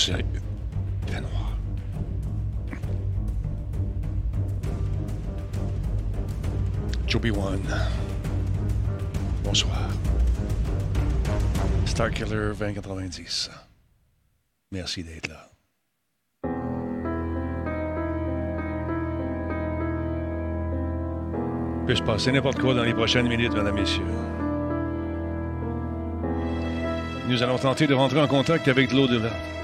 sérieux? Il fait noir. Joby One. Bonsoir. Starkiller 2090. Merci d'être là. peut se passer n'importe quoi dans les prochaines minutes, mesdames, messieurs. Nous allons tenter de rentrer en contact avec. L'au-delà de l'au-delà de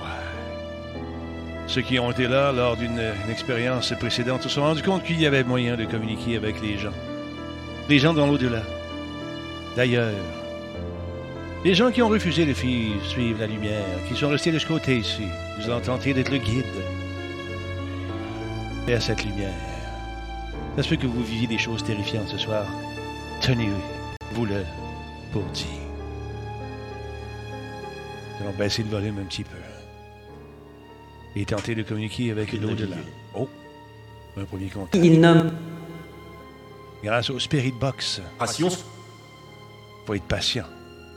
Ouais. Ceux qui ont été là lors d'une une expérience précédente se sont rendus compte qu'il y avait moyen de communiquer avec les gens. Les gens dans l'au-delà. D'ailleurs, les gens qui ont refusé de suivre la lumière, qui sont restés de ce côté ici, nous allons tenter d'être le guide vers cette lumière. Ça se peut que vous viviez des choses terrifiantes ce soir. Tenez-vous-le pour dire. Allons baisser le volume un petit peu. Et tenter de communiquer avec l'au-delà. Oh! Un premier contact. Il nomme. Grâce au Spirit Box. Patience. Faut être patient.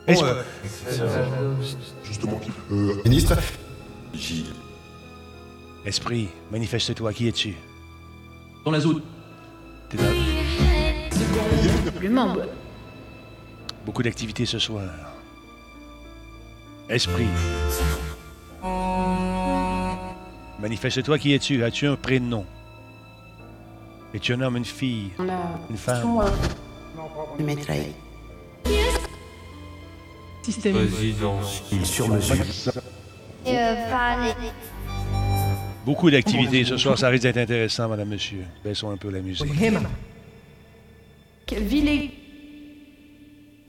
Bon, Esprit. euh, Justement. Euh, ministre. Gilles. Esprit, manifeste-toi. Qui es-tu? Dans la zone. T'es membre. Beaucoup d'activités ce soir. Esprit. Manifeste-toi. Qui es-tu? As-tu un prénom? Es-tu un homme, une fille, une femme? Système. Il sur mesure. Beaucoup d'activités ce soir. Ça risque d'être intéressant, madame, monsieur. Baissons un peu la musique. Quelle ville est.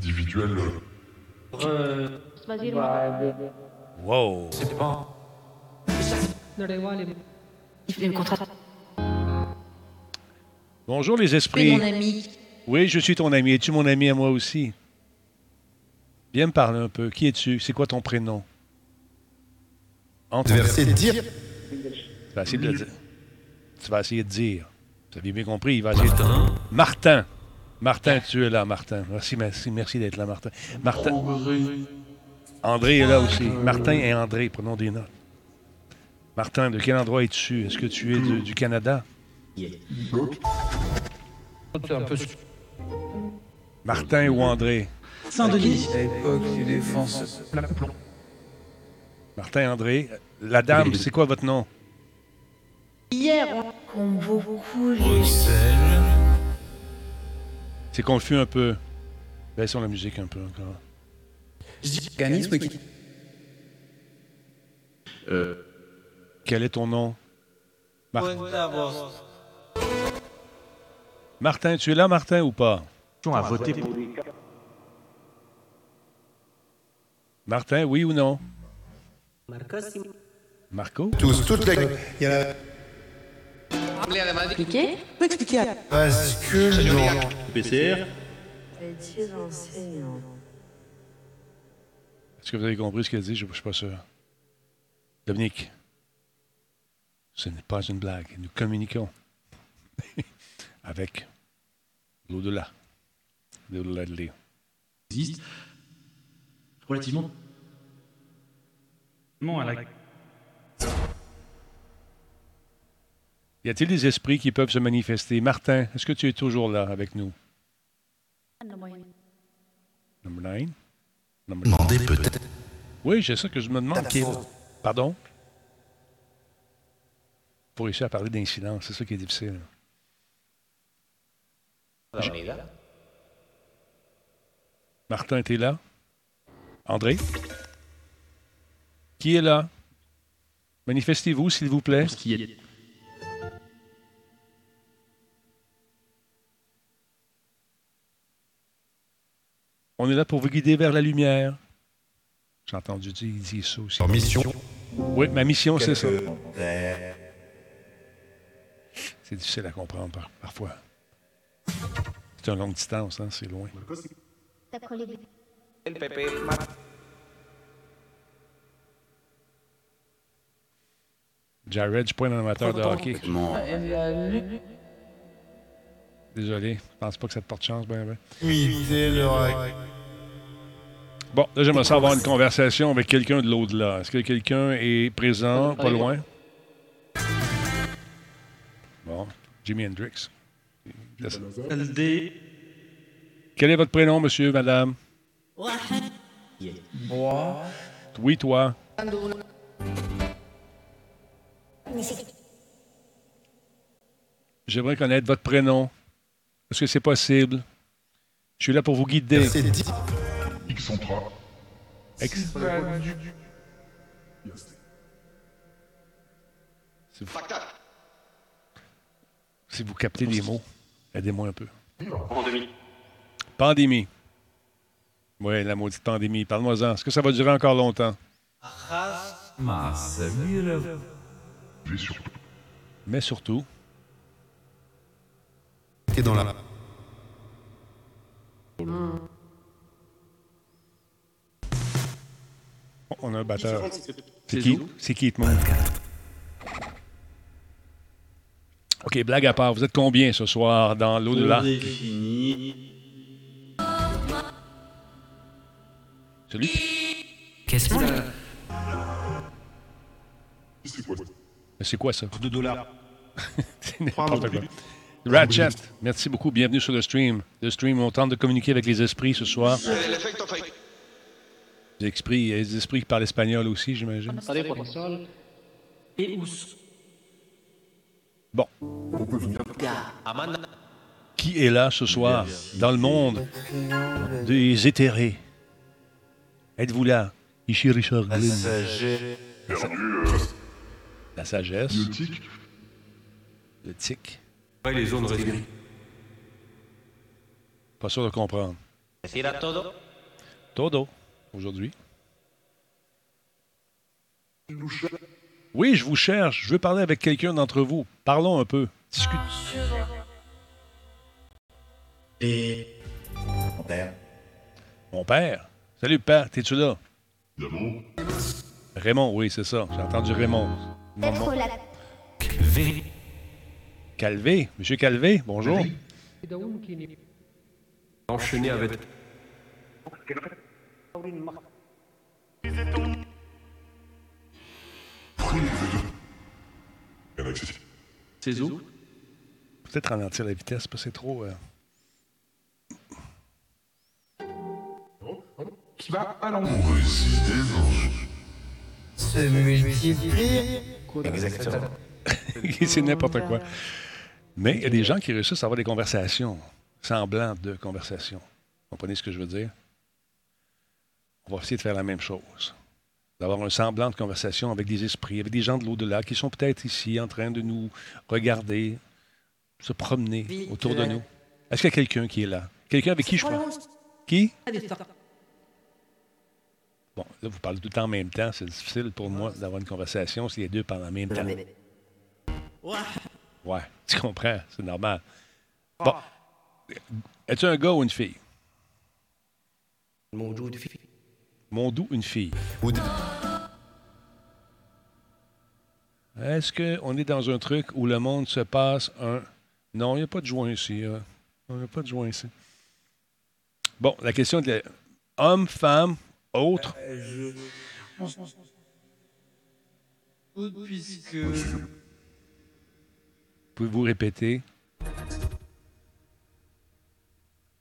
Individuel. Wow! Contrat. Bonjour, les esprits. ami. Oui, je suis ton ami. Es-tu mon ami à moi aussi? Viens me parler un peu. Qui es-tu? C'est quoi ton prénom? Entre- Verset dire. Tu vas essayer de le dire. Tu vas essayer de dire. Vous avez bien compris, il va essayer de... Martin. Martin, tu es là, Martin. Merci, merci, merci d'être là, Martin. Martin. André est là aussi. Martin et André, prenons des notes. Martin, de quel endroit es-tu? Est-ce que tu es de- du Canada? Martin ou André? Saint-Denis. Martin, André. La dame, c'est quoi votre nom? Hier, Comme beaucoup C'est confus un peu. Baissons la musique un peu encore. Organisme qui. Quel est ton nom? Mar- Martin, tu es là, Martin, ou pas? à voter pour. Martin, oui ou non? Marco? Tous, toute la. Expliqué Bascule dans. PCR. Est-ce que vous avez compris ce qu'elle dit? Je ne suis pas sûr. Dominique, ce n'est pas une blague. Nous communiquons avec l'au-delà. L'au-delà de l'île. existe relativement non à la Y a-t-il des esprits qui peuvent se manifester? Martin, est-ce que tu es toujours là avec nous? Number nine? Demandez peut-être. Oui, c'est ça que je me demande. Pardon? Pour réussir à parler d'incidence, c'est ça qui est difficile. Martin, t'es là? André? Qui est là? Manifestez-vous, s'il vous plaît. qui est On est là pour vous guider vers la lumière. J'ai entendu dire, il dit ça aussi. Leur mission. Oui, ma mission, c'est ça. C'est difficile à comprendre par- parfois. C'est une longue distance, hein, c'est loin. Jared, je suis pas un amateur de hockey. Désolé, je pense pas que ça te porte chance, ben, ben. Bon, là, j'aimerais ça avoir une conversation avec quelqu'un de l'au-delà. Est-ce que quelqu'un est présent, pas loin? Bon, Jimi Hendrix. LD. Quel est votre prénom, monsieur, madame? Moi. Oui, toi. J'aimerais connaître votre prénom. Est-ce que c'est possible? Je suis là pour vous guider. C'est dit. Si vous... si vous captez les mots, aidez-moi un peu. Pandémie. Pandémie. Oui, la maudite pandémie. Parle-moi-en. Est-ce que ça va durer encore longtemps? Mais surtout, Dans la. on a un batteur. C'est C'est qui? C'est qui, Hitman? OK, blague à part. Vous êtes combien ce soir dans l'au-delà? Celui? Qu'est-ce que Mais C'est quoi ça? 2 dollars. C'est n'importe quoi. Ratchet, merci beaucoup. Bienvenue sur le stream. Le stream, on tente de communiquer avec les esprits ce soir. Les esprits, les esprits qui parlent espagnol aussi, j'imagine. Bon. Qui est là ce soir dans le monde des éthérés? Êtes-vous là? Ici Richard. La sagesse. Le tic. Les zones. Pas sûr de comprendre. Todo, aujourd'hui. Oui, je vous cherche. Je veux parler avec quelqu'un d'entre vous. Parlons un peu. Discute. Et. Mon père. Mon père? Salut, père. T'es-tu là? Raymond, oui, c'est ça. J'ai entendu Raymond. Maman. Calvé. Monsieur Calvé, bonjour. Enchaîné avec. Peut-être ralentir la vitesse, parce que c'est trop. euh, Se multiplier. Exactement. c'est n'importe quoi. Mais il y a des gens qui réussissent à avoir des conversations semblantes de conversations. Vous comprenez ce que je veux dire? On va essayer de faire la même chose. D'avoir un semblant de conversation avec des esprits, avec des gens de l'au-delà qui sont peut-être ici en train de nous regarder, se promener autour de nous. Est-ce qu'il y a quelqu'un qui est là? Quelqu'un avec qui je parle? Qui? Bon, là, vous parlez tout le temps en même temps. C'est difficile pour moi d'avoir une conversation si les deux parlent en même temps. Ouais, tu comprends, c'est normal. Bon. Es-tu un gars ou une fille? Mon joue de fille? Mon doux, une fille? Est-ce qu'on est dans un truc où le monde se passe un. Non, il n'y a pas de joint ici. hein. Il n'y a pas de joint ici. Bon, la question de homme, femme, autre. Puisque. Pouvez-vous répéter? Ils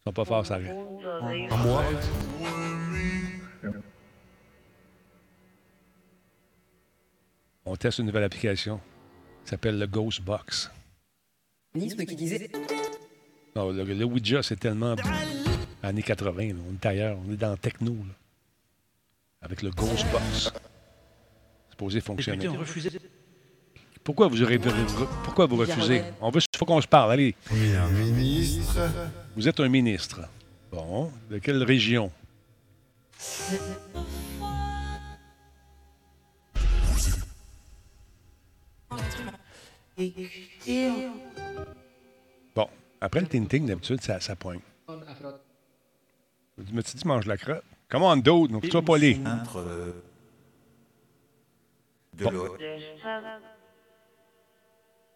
sont pas forts, ça. En moi? On teste une nouvelle application qui s'appelle le Ghost Box. Nisme qui disait. Non, le, le Ouija, c'est tellement années 80. là. On est ailleurs. On est dans le techno. là. Avec le Ghost Box. C'est supposé fonctionner. Pourquoi vous, aurez- pourquoi vous refusez? On veut, faut qu'on se parle. Allez, ministre. vous êtes un ministre. Bon, de quelle région? Bon, après le ting-ting, d'habitude, ça, ça pointe. Tu me dit, mange la crotte? Comment on d'autres? Donc, tu vas pas aller. Entre.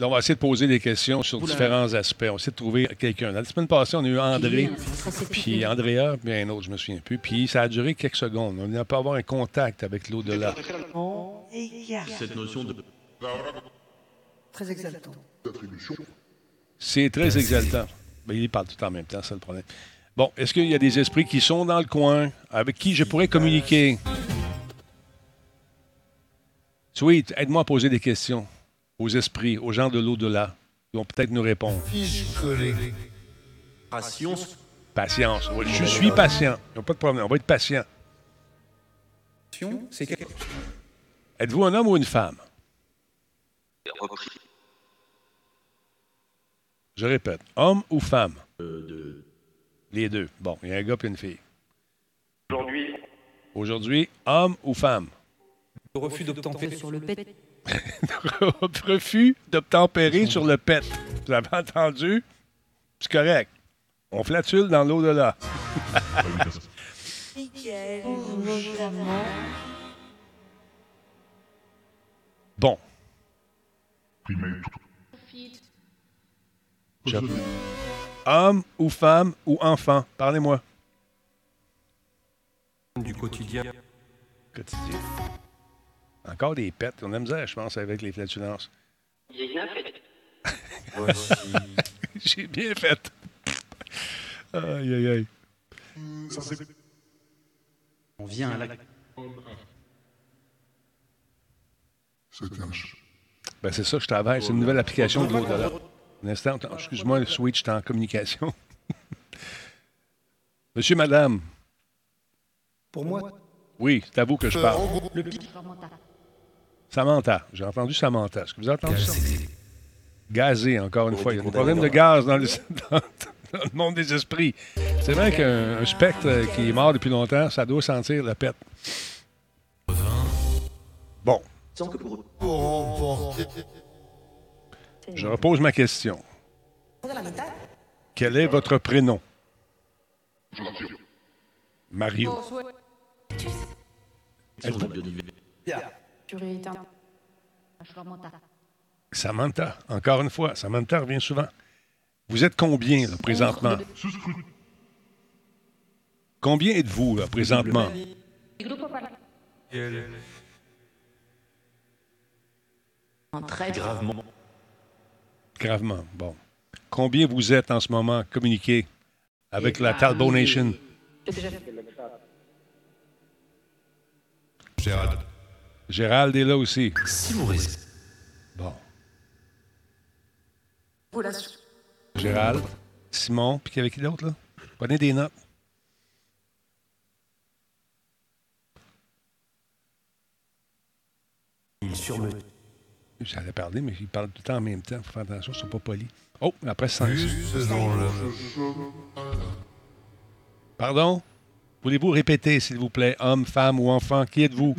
là, on va essayer de poser des questions sur différents aspects. On va essayer de trouver quelqu'un. La semaine passée, on a eu André, c'est puis Andrea, puis un autre, je me souviens plus. Puis ça a duré quelques secondes. On n'a pas avoir un contact avec l'au-delà. Cette notion de très exaltant. C'est très exaltant. Ben, il parle tout en même temps, c'est le problème. Bon, est-ce qu'il y a des esprits qui sont dans le coin, avec qui je pourrais communiquer? Sweet, aide-moi à poser des questions aux esprits, aux gens de l'au-delà. Ils vont peut-être nous répondre. Patience. Oui, Je suis patient. Il n'y a pas de problème. On va être patient. C'est quelque Êtes-vous un homme ou une femme? Je répète, homme ou femme? Les deux. Bon, il y a un gars et une fille. Aujourd'hui. Aujourd'hui, homme ou femme? refus d'obtempérer. Sur le pet. Refus d'obtempérer sur le pet. Vous avez entendu? C'est correct. On flatule dans l'au-delà. Bon. Je- Homme ou femme ou enfant? Parlez-moi. Du quotidien. Quotidien. Encore des pets. On a misère, je pense, avec les flatulences. Voici. J'ai bien fait. Aïe, aïe, aïe. on vient à la Ben, c'est ça que je travaille. C'est une nouvelle application de l'au-delà. Un instant, excuse-moi, le switch est en communication. Monsieur, madame, Pour moi, oui, c'est à vous que je parle. Samantha, j'ai entendu Samantha. Est-ce que vous avez entendu ça? Gazé, encore une fois. Il y a des problèmes de gaz dans le, dans- dans le monde des esprits. C'est vrai qu'un un spectre qui est mort depuis longtemps, ça doit sentir la pète. Bon, je repose ma question. Quel est votre prénom? Mario. Samantha, encore une fois, Samantha revient souvent. Vous êtes combien, là, présentement? Combien êtes-vous, là, présentement? Gravement. Gravement, bon. Combien vous êtes en ce moment communiqué avec la Talbot Nation? Gérald. Gérald est là aussi. Si vous restez. Bon. Gérald, Simon, puis avec qui d'autre, là? Prenez des notes. Sur me. J'allais parler, mais ils parlent tout le temps en même temps. faut faire attention, ils ne sont pas polis. Oh, après. Faisons-le. Pardon? Voulez-vous répéter, s'il vous plaît, homme, femme ou enfant? Qui êtes-vous?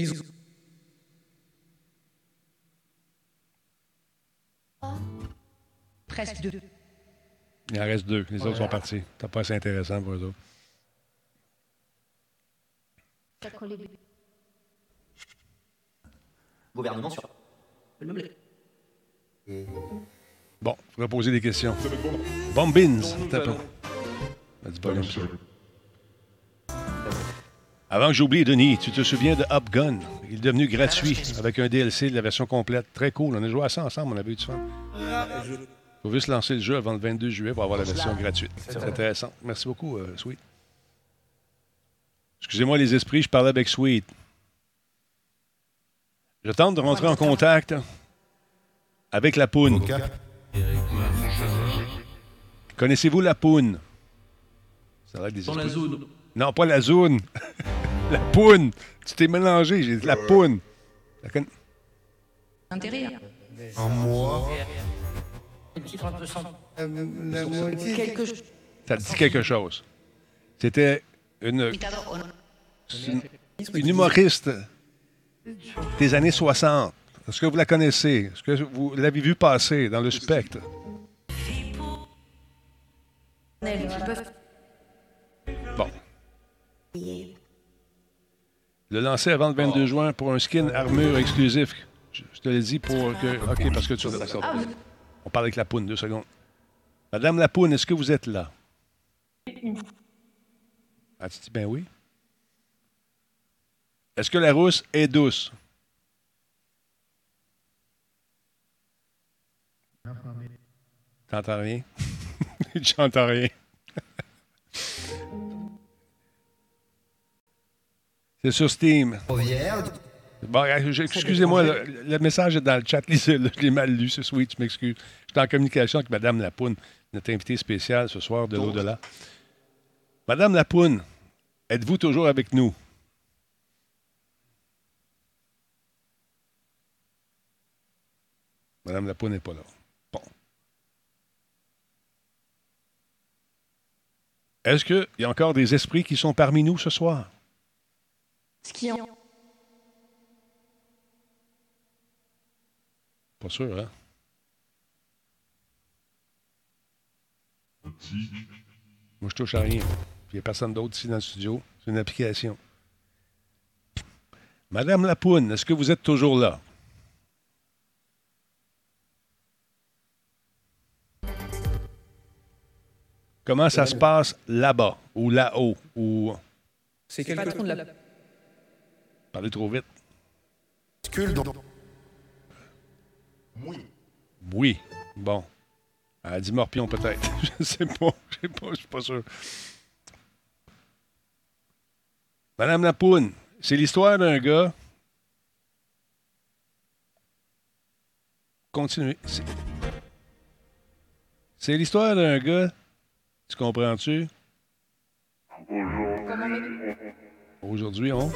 Ils Presque deux. Il en reste deux. Les autres sont partis. C'est pas assez intéressant pour eux autres. Gouvernement sur. Bon, il faudrait poser des questions. Bombins. T'as pas- Avant que j'oublie, Denis, tu te souviens de Up Gun? Il est devenu gratuit avec un DLC de la version complète. Très cool. On a joué à ça ensemble, on avait eu du fun. Il faut juste lancer le jeu avant le 22 juillet pour avoir la version gratuite. C'est intéressant. Merci beaucoup, euh, Sweet. Excusez-moi les esprits, je parlais avec Sweet. Je tente de rentrer en contact avec la poune. Connaissez-vous la poune? Ça a l'air des Dans la esprits. zone. Non, pas la zone. la poune. Tu t'es mélangé, j'ai dit la poune. La con- En moi. Ça te dit quelque chose. C'était une, une, une humoriste des années 60. Est-ce que vous la connaissez? Est-ce que vous l'avez vue passer dans le spectre? Le lancer avant le 22 juin pour un skin armure exclusif. Je, je te l'ai dit pour que. OK, parce que tu. On parle avec la poune, deux secondes. Madame la poune, est-ce que vous êtes là? Ah, tu dis ben oui. Est-ce que la rousse est douce? T'entends rien? J'entends rien. C'est sur Steam. Bon, euh, excusez-moi, le, le message est dans le chat, lisez-le. Je l'ai mal lu, c'est sweet, je m'excuse. Je suis en communication avec Madame Lapoune, notre invitée spéciale ce soir de l'au-delà. Madame Lapoune, êtes-vous toujours avec nous? Madame Lapoune n'est pas là. Bon. Est-ce qu'il y a encore des esprits qui sont parmi nous ce soir? Ce qui en... Pas sûr, hein? Moi, je touche à rien. Il n'y a personne d'autre ici dans le studio. C'est une application. Madame Lapoune, est-ce que vous êtes toujours là? Comment ça se passe là-bas ou là-haut ou C'est Le patron de la... parlez trop vite? Dans- Oui. Bon. Elle dit morpion peut-être. Je sais pas. Je sais pas. Je suis pas sûr. Madame Lapoune, c'est l'histoire d'un gars. Continuez. C'est- C'est l'histoire d'un gars. Tu comprends-tu? Aujourd'hui, on.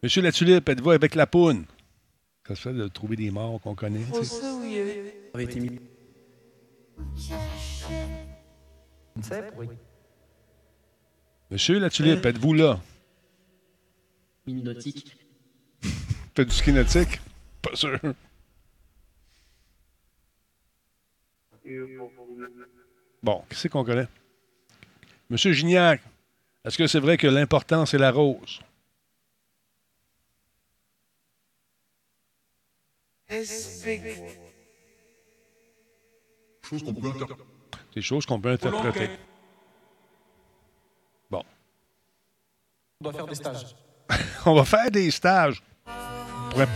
Monsieur la tulipe, êtes-vous avec la poune? Ça se fait de trouver des morts qu'on connaît. mis. Monsieur la tulipe, êtes-vous là? Mini nautique. T'as du ski nautique? Pas sûr. Bon, qui c'est qu'on connaît? Monsieur Gignac, est-ce que c'est vrai que l'important, c'est la rose? Qu'on peut Des choses qu'on peut interpréter. Bon. On doit faire des stages. On va faire des stages. Ouais,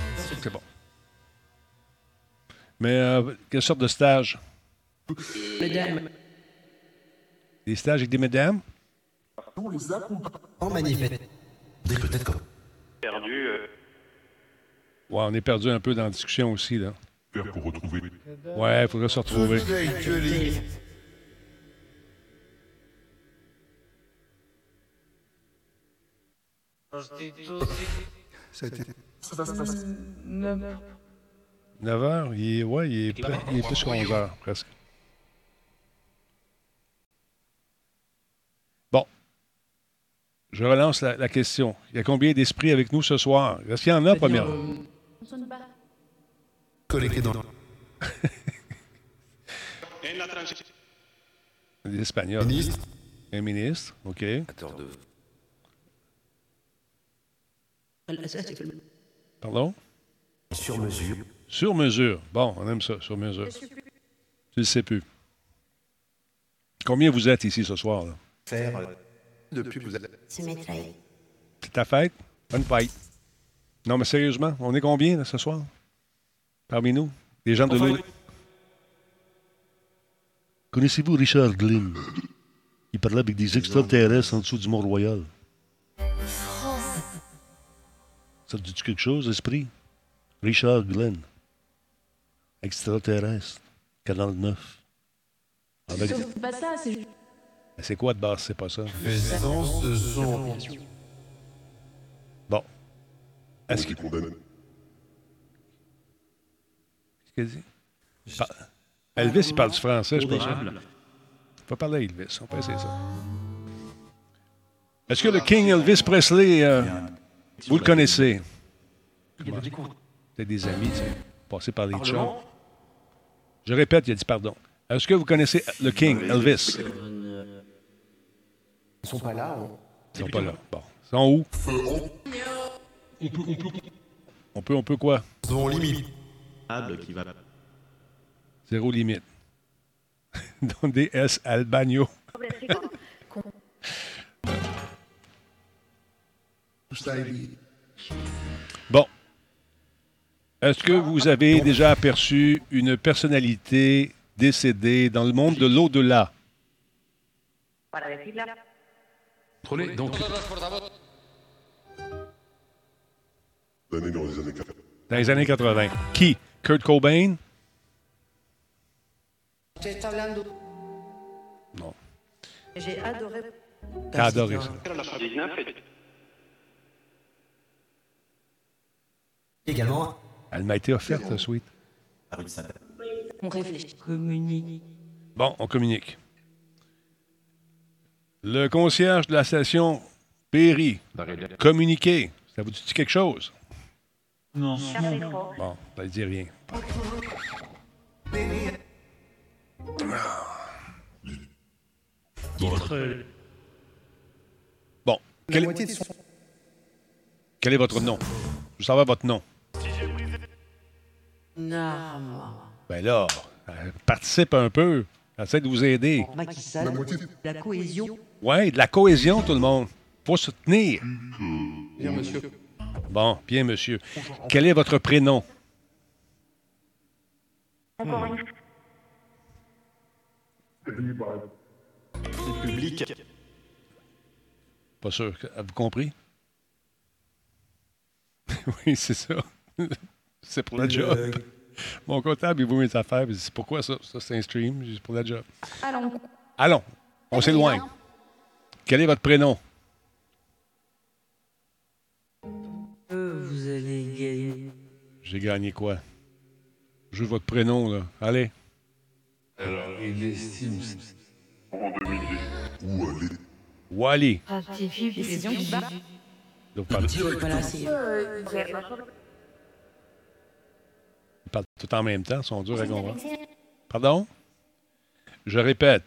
c'est bon. Mais euh, quelle sorte de stage? Mesdames, Des stages avec des mesdames? En manifeste. Peut-être comme. Ouais, on est perdu un peu dans la discussion aussi, là. pour retrouver. Ouais, il faudrait se retrouver. D'actualité. C'était 9 heures, il est, ouais, il est, près- il est plus que 11 heures, presque. Bon. Je relance la, la question. Il y a combien d'esprits avec nous ce soir? Est-ce qu'il y en a, c'est-à-dire, euh, collecté dans. Des Espagnols. Ministre. Un ministre, OK. Pardon? Sur mesure. Sur mesure. Bon, on aime ça, sur mesure. Tu le sais plus. Combien vous êtes ici ce soir? là? Faire. Depuis que vous êtes. C'est ta fête? Bonne fête. Non, mais sérieusement, on est combien là, ce soir? Parmi nous? Des gens de l'eau. Connaissez-vous Richard Glynn? Il parlait avec des extraterrestres en dessous du Mont-Royal. Ça te dit quelque chose, esprit? Richard Glenn. Extraterrestre. Canal 9. Avec- c'est pas ça, c'est juste... C'est quoi de base? C'est pas ça. Présence de son. Est-ce qu'il condamné. Qu'est-ce qu'il dit? Elvis, il parle du français, je pense. meubles. Faut parler à Elvis, on peut essayer ça. Est-ce que le King Elvis Presley, euh, vous le connaissez? C'est des amis, tu sais, passés par les chums. Je répète, il a dit pardon. Est-ce que vous connaissez le King, Elvis? Ils sont pas là. on- Ils sont pas là. Bon. Ils sont où? On peut, on peut quoi? Zone limite. Table qui va. Zéro limite. Donde es al baño? Bon. Est-ce que vous avez déjà aperçu une personnalité décédée dans le monde de l'au-delà? Contrôlé. Donc, Dans les années 80. Dans les années 80. Qui? Kurt Cobain? Non. J'ai adoré. T'as adoré ça. Également, Elle m'a été offerte, la suite. On réfléchit. Bon, on communique. Le concierge de la station Perry, communiqué. Ça vous dit quelque chose? Non. Bon, ça ne dit rien. Bon, quel, de est votre nom? Je veux savoir votre nom. Ben là, euh, participe un peu. Essaie de vous aider. La cohésion. Ouais, de la cohésion, tout le monde. Faut se tenir. Bien, monsieur. Bon, bien, monsieur. Quel est votre prénom? Public. Pas sûr. Avez-vous compris? oui, c'est ça. c'est pour la job. Mon comptable, il vaut mes affaires. puis il dit, C'est pourquoi ça? Ça, c'est un stream. C'est pour la job. Allons. Allons, on s'éloigne. Quel est votre prénom? J'ai gagné quoi? Je veux votre prénom, là. Allez. Où aller? Wally. Décision du bas. Donc, parle, ils parlent tout en même temps, ils sont durs à comprendre. Pardon? Je répète.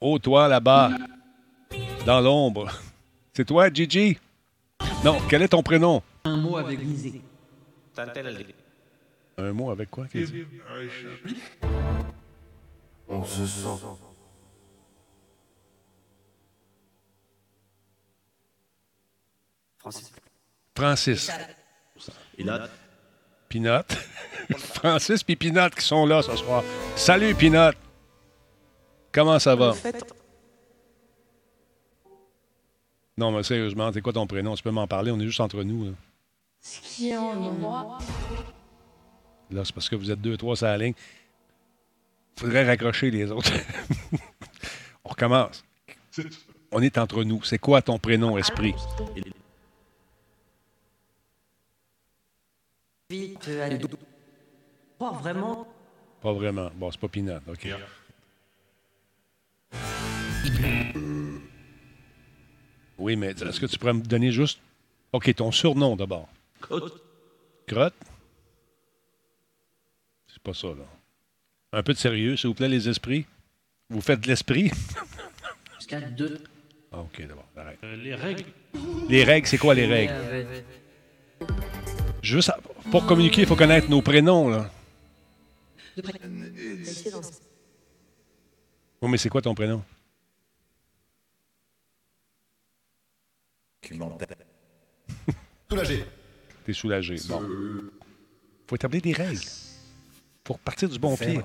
Oh, toi, là-bas, dans l'ombre. C'est toi, Gigi? Non, quel est ton prénom? Un mot avec Lisée. Un mot avec quoi? qu'est-ce que- On se sent. Francis. Francis. Là, Pinot. Francis et Pinot qui sont là ce soir. Salut, Pinot. Comment ça va? Non, mais sérieusement, c'est quoi ton prénom? Tu peux m'en parler, on est juste entre nous. Là, Ce qui en moi. Là, c'est parce que vous êtes deux, trois sur la ligne. faudrait raccrocher les autres. on recommence. On est entre nous. C'est quoi ton prénom, esprit? Vite, allez. Oh, vraiment Pas vraiment. Bon, c'est pas Pinot. OK. Oui, mais est-ce que tu pourrais me donner juste. OK, ton surnom d'abord? Crotte. Crotte? C'est pas ça, là. Un peu de sérieux, s'il vous plaît, les esprits. Vous faites de l'esprit? Jusqu'à deux. Ah, OK, d'abord, arrête. Euh, les règles. Les règles, c'est quoi les règles? Juste à- pour communiquer, il faut connaître nos prénoms, là. Oui, mais c'est quoi ton prénom? Soulagé. T'es soulagé. Bon. faut établir des règles. Faut repartir du bon pied.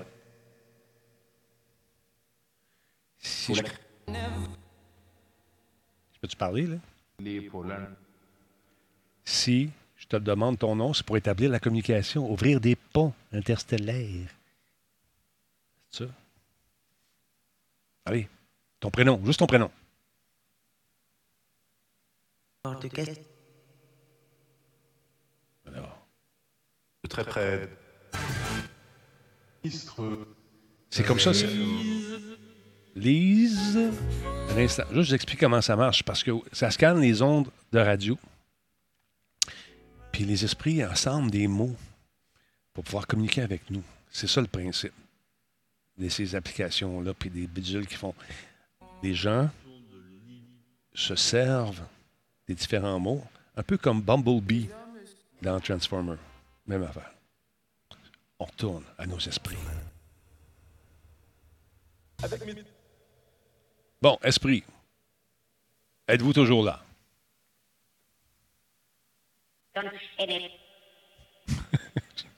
Si je... Peux-tu parler, là? Si je te demande ton nom, c'est pour établir la communication, ouvrir des ponts interstellaires. C'est ça? Allez, ton prénom, juste ton prénom. Porte caisse. Alors, De très près. c'est comme ça, c'est... Lise. Un instant. Juste, je vous explique comment ça marche. Parce que ça scanne les ondes de radio. Puis les esprits ensemble des mots pour pouvoir communiquer avec nous. C'est ça le principe. de ces applications-là, puis des bidules qui font. Les gens se servent des différents mots, un peu comme Bumblebee dans Transformer. Même affaire. On retourne à nos esprits. Bon, esprit. Êtes-vous toujours là?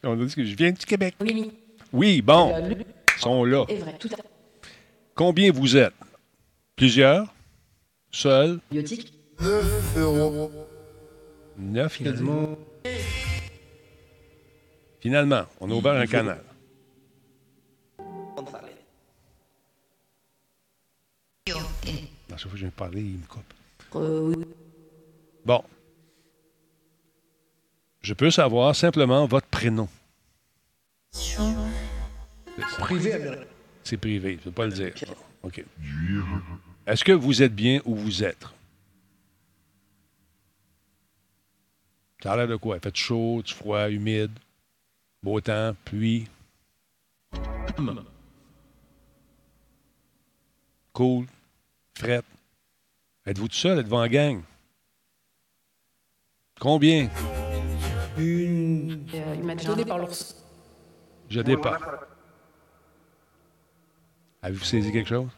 On a dit que je viens du Québec. Oui, Oui, bon, ils sont là. Combien vous êtes? Plusieurs? Seuls? Biotique 9 euros. Neuf, il a dit. Finalement, on a ouvert un canal. À chaque fois que je viens de parler, il me coupe. Euh. Bon. Je peux savoir simplement votre prénom. Privé américain. C'est privé, je ne peux pas le dire. OK. Est-ce que vous êtes bien où vous êtes? Ça a l'air de quoi? Il fait chaud, froid, humide, beau temps, pluie. Cool, frette. Êtes-vous tout seul? Êtes-vous en gang? Combien? Une. Euh. Je départ. Avez-vous saisi quelque chose?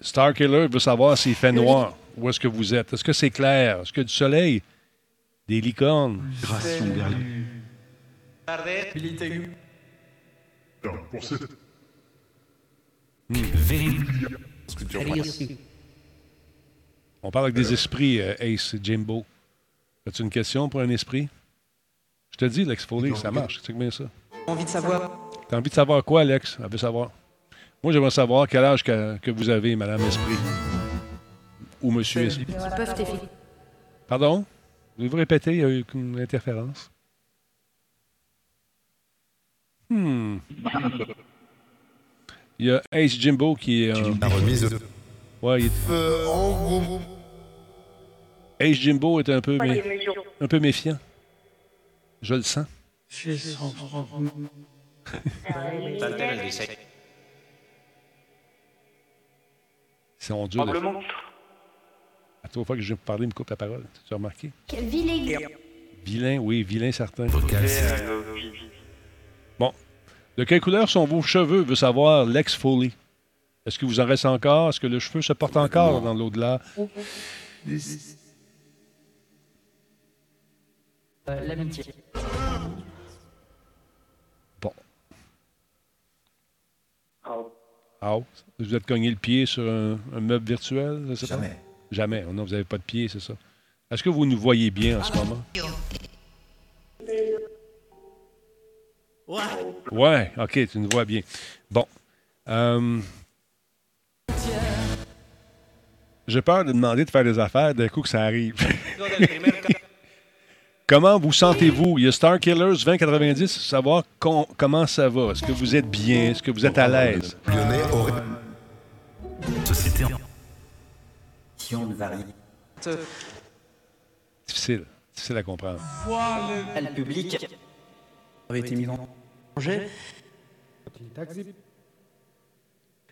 Star Killer veut savoir s'il fait noir. Où est-ce que vous êtes? Est-ce que c'est clair? Est-ce que du soleil? Des licornes? Grâce pour cette. On parle avec des esprits, euh, Ace et Jimbo. As-tu une question pour un esprit? Je te dis, Lex Foley, ça marche. C'est bien ça. Envie de savoir? T'as envie de savoir quoi, Alex? Elle veut savoir. Moi, j'aimerais savoir quel âge que, que vous avez, Madame Esprit. Ou Monsieur Esprit. Peuvent t'efficace. Pardon? Voulez-vous répéter? Il y a eu une interférence. Hmm. Il y a Ace Jimbo qui est. euh, La remise. ouais, il est- Euh. Ace Jimbo est un peu, mé- un peu méfiant. Je le sens. J'ai 130 C'est on dur. de- À trois fois que je viens de parler, il me coupe la parole. Tu as remarqué? Quel vilain. Vilain, oui, vilain certain. De quelle couleur sont vos cheveux, veut savoir Lex Foley? Est-ce que vous en reste encore? Est-ce que le cheveu se porte encore dans l'au-delà? Euh, L'amitié. Bon. Ah, vous êtes cogné le pied sur un, un meuble virtuel? je sais pas? Jamais. Jamais. Oh non, vous n'avez pas de pied, c'est ça. Est-ce que vous nous voyez bien en ce moment? Ouais, OK, tu nous vois bien. Bon. Euh, J'ai peur de demander de faire des affaires d'un coup que ça arrive. comment vous sentez-vous? Il y a Star Killers 2090, savoir com- comment ça va? Est-ce que vous êtes bien? Est-ce que vous êtes à l'aise? Lyonnais aurait. Société en de varier. Difficile. Difficile à comprendre. Le public. avait été mis en.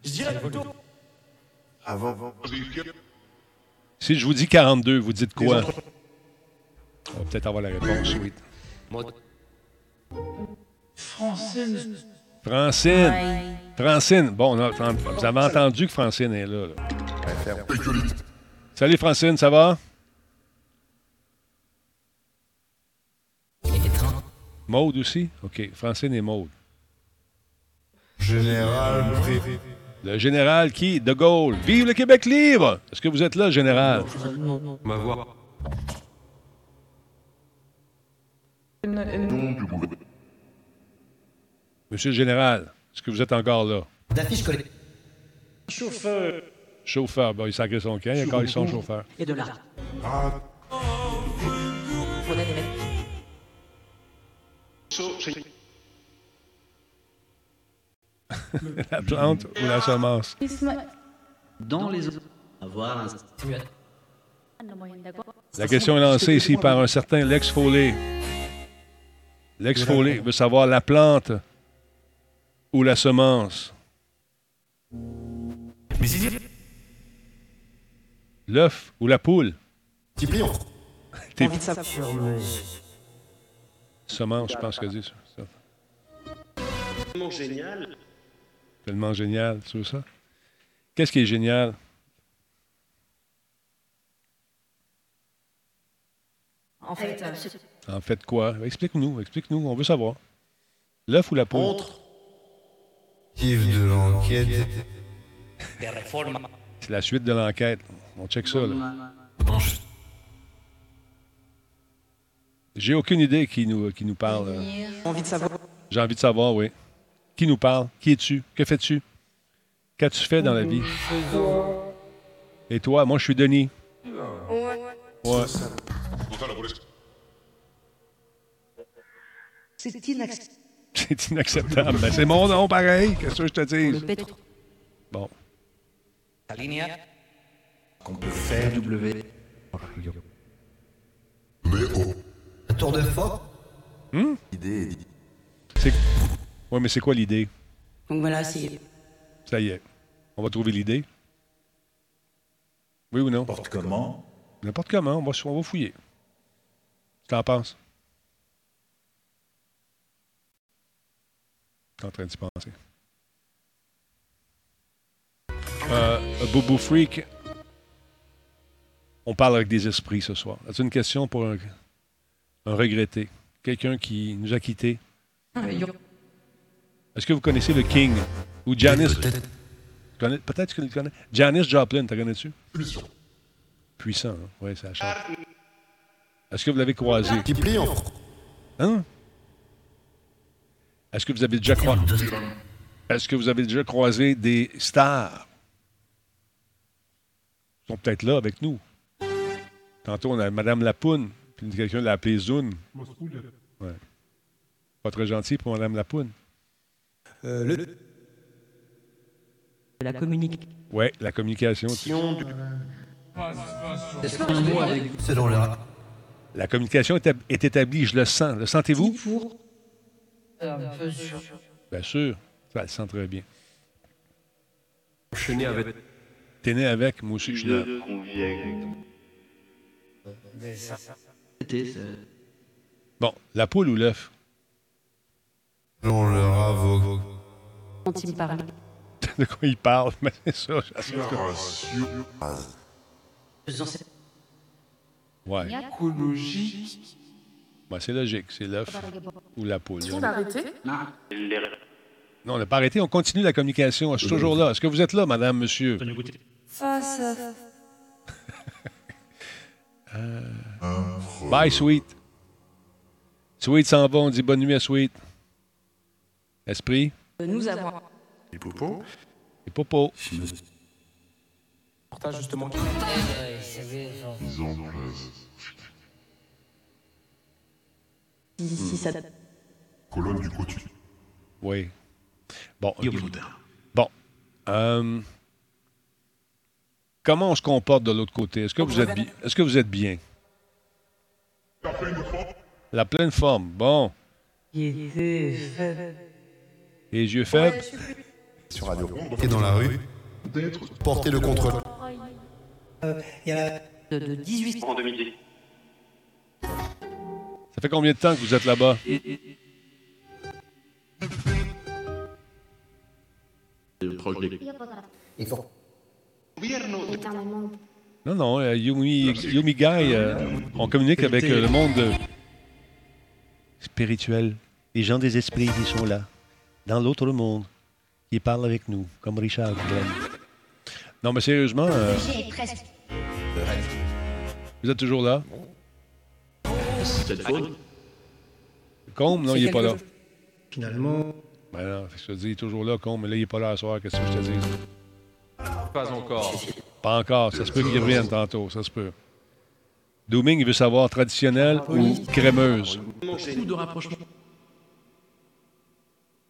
Je dirais plutôt. Avant. Si je vous dis 42, vous dites quoi? On va peut-être avoir la réponse, oui. Francine. Francine. Francine. Bon, on a entendu- vous avez entendu que Francine est là. là. Salut Francine, ça va? Maude aussi? OK. Francine et Maude. Général. Le général qui? De Gaulle. Vive le Québec libre! Est-ce que vous êtes là, général? Ma voix. Monsieur le général, est-ce que vous êtes encore là? Chauffeur. Chauffeur. Bon, il sacré son camp, il a encore son chauffeur. Et de l'art. Faudrait La plante ou la semence? Dans les eaux. Avoir un La question est lancée ici par un certain Lex Foley. Lex Foley veut savoir la plante ou la semence? L'œuf ou la poule? T'es-. Semence, je pense que c'est ça. Tellement génial. Tellement génial, tu veux ça? Qu'est-ce qui est génial? En fait, euh, En fait, quoi? Explique-nous, explique-nous, on veut savoir. L'œuf ou la poule? Contre. Yves de l'enquête. C'est la suite de l'enquête. On check ça, là. Mange. J'ai aucune idée qui nous, qui nous parle. euh. Envie de savoir. J'ai envie de savoir, oui. Qui nous parle? Qui es-tu? Que fais-tu? Qu'as-tu fait dans la vie? Et toi? Moi, je suis Denis. Ouais. C'est inacceptable. C'est inacceptable. Mais c'est mon nom, pareil. Qu'est-ce que je te dis? Bon. Qu'on peut faire W. Léo. Un tour de force. Hmm? Idée est C'est... Ouais, mais c'est quoi l'idée? Donc voilà, c'est. Ça y est. On va trouver l'idée. Oui ou non? Porte comment N'importe comment, on va, on va fouiller. Tu t'en penses? T'es en train d'y penser. Euh, Bobo Freak, on parle avec des esprits ce soir. As-tu une question pour un, un regretté? Quelqu'un qui nous a quittés? Est-ce que vous connaissez le King? Ou Janis? Peut-être. Que tu le connais. Janis Joplin, t'as connais-tu? Punition. Puissant, hein? Oui, ça change. Est-ce que vous l'avez croisé? Hein? Est-ce que vous avez déjà croisé? Est-ce que vous avez déjà croisé des stars? Ils sont peut-être là avec nous. Tantôt, on a Madame Lapoune, puis quelqu'un l'a appelée Zoun. Pas très gentil pour Madame Lapoune. Euh, le. La communique. Ouais, la communication. Selon leur. La communication est, ab- est établie, je le sens. Le sentez-vous? Bien sûr. Ça le sent très bien. Je suis né avec. T'es né avec, moi aussi, je suis né. Bon, la poule ou l'œuf? Selon leur avocat. quand il me parle. De quoi il parle? Mais c'est ça. Ouais, Écologique. Ouais, c'est logique. C'est l'œuf ou la poule. On va arrêter Non, on n'a pas arrêté. On continue la communication. Je suis toujours là. Est-ce que vous êtes là, madame, monsieur? Face. Bye, Sweet. Sweet s'en va. On dit bonne nuit à Sweet. Esprit? Nous avons. Et Popo. et Popo. Portage justement. Si ça. Colonne du côté. Oui. Bon. Bon. Euh, comment on se comporte de l'autre côté? Est-ce que vous êtes bien? Est-ce que vous êtes bien? La pleine forme. La pleine forme. Bon. Les yeux faibles? Sur radio. Et dans la rue. D'être. Porter le contrôle. de, de 18 En 2010. Ça fait combien de temps que vous êtes là-bas? Il faut. Non, non, euh, Yumi, Yumi Guy, euh, on communique avec euh, le monde spirituel. Les gens des esprits qui sont là, dans l'autre monde, qui parlent avec nous, comme Richard Glenn. Non, mais sérieusement, euh, vous êtes toujours là? Combe, non, il n'est pas là. Finalement. Ben non, je te dis, il est toujours là, Combe, mais là, il n'est pas là à soir, qu'est-ce que je te dis? Pas encore. Pas encore, ça se peut qu'il revienne tantôt, ça se peut. Dooming, il veut savoir traditionnel ou crémeuse? De rapprochement.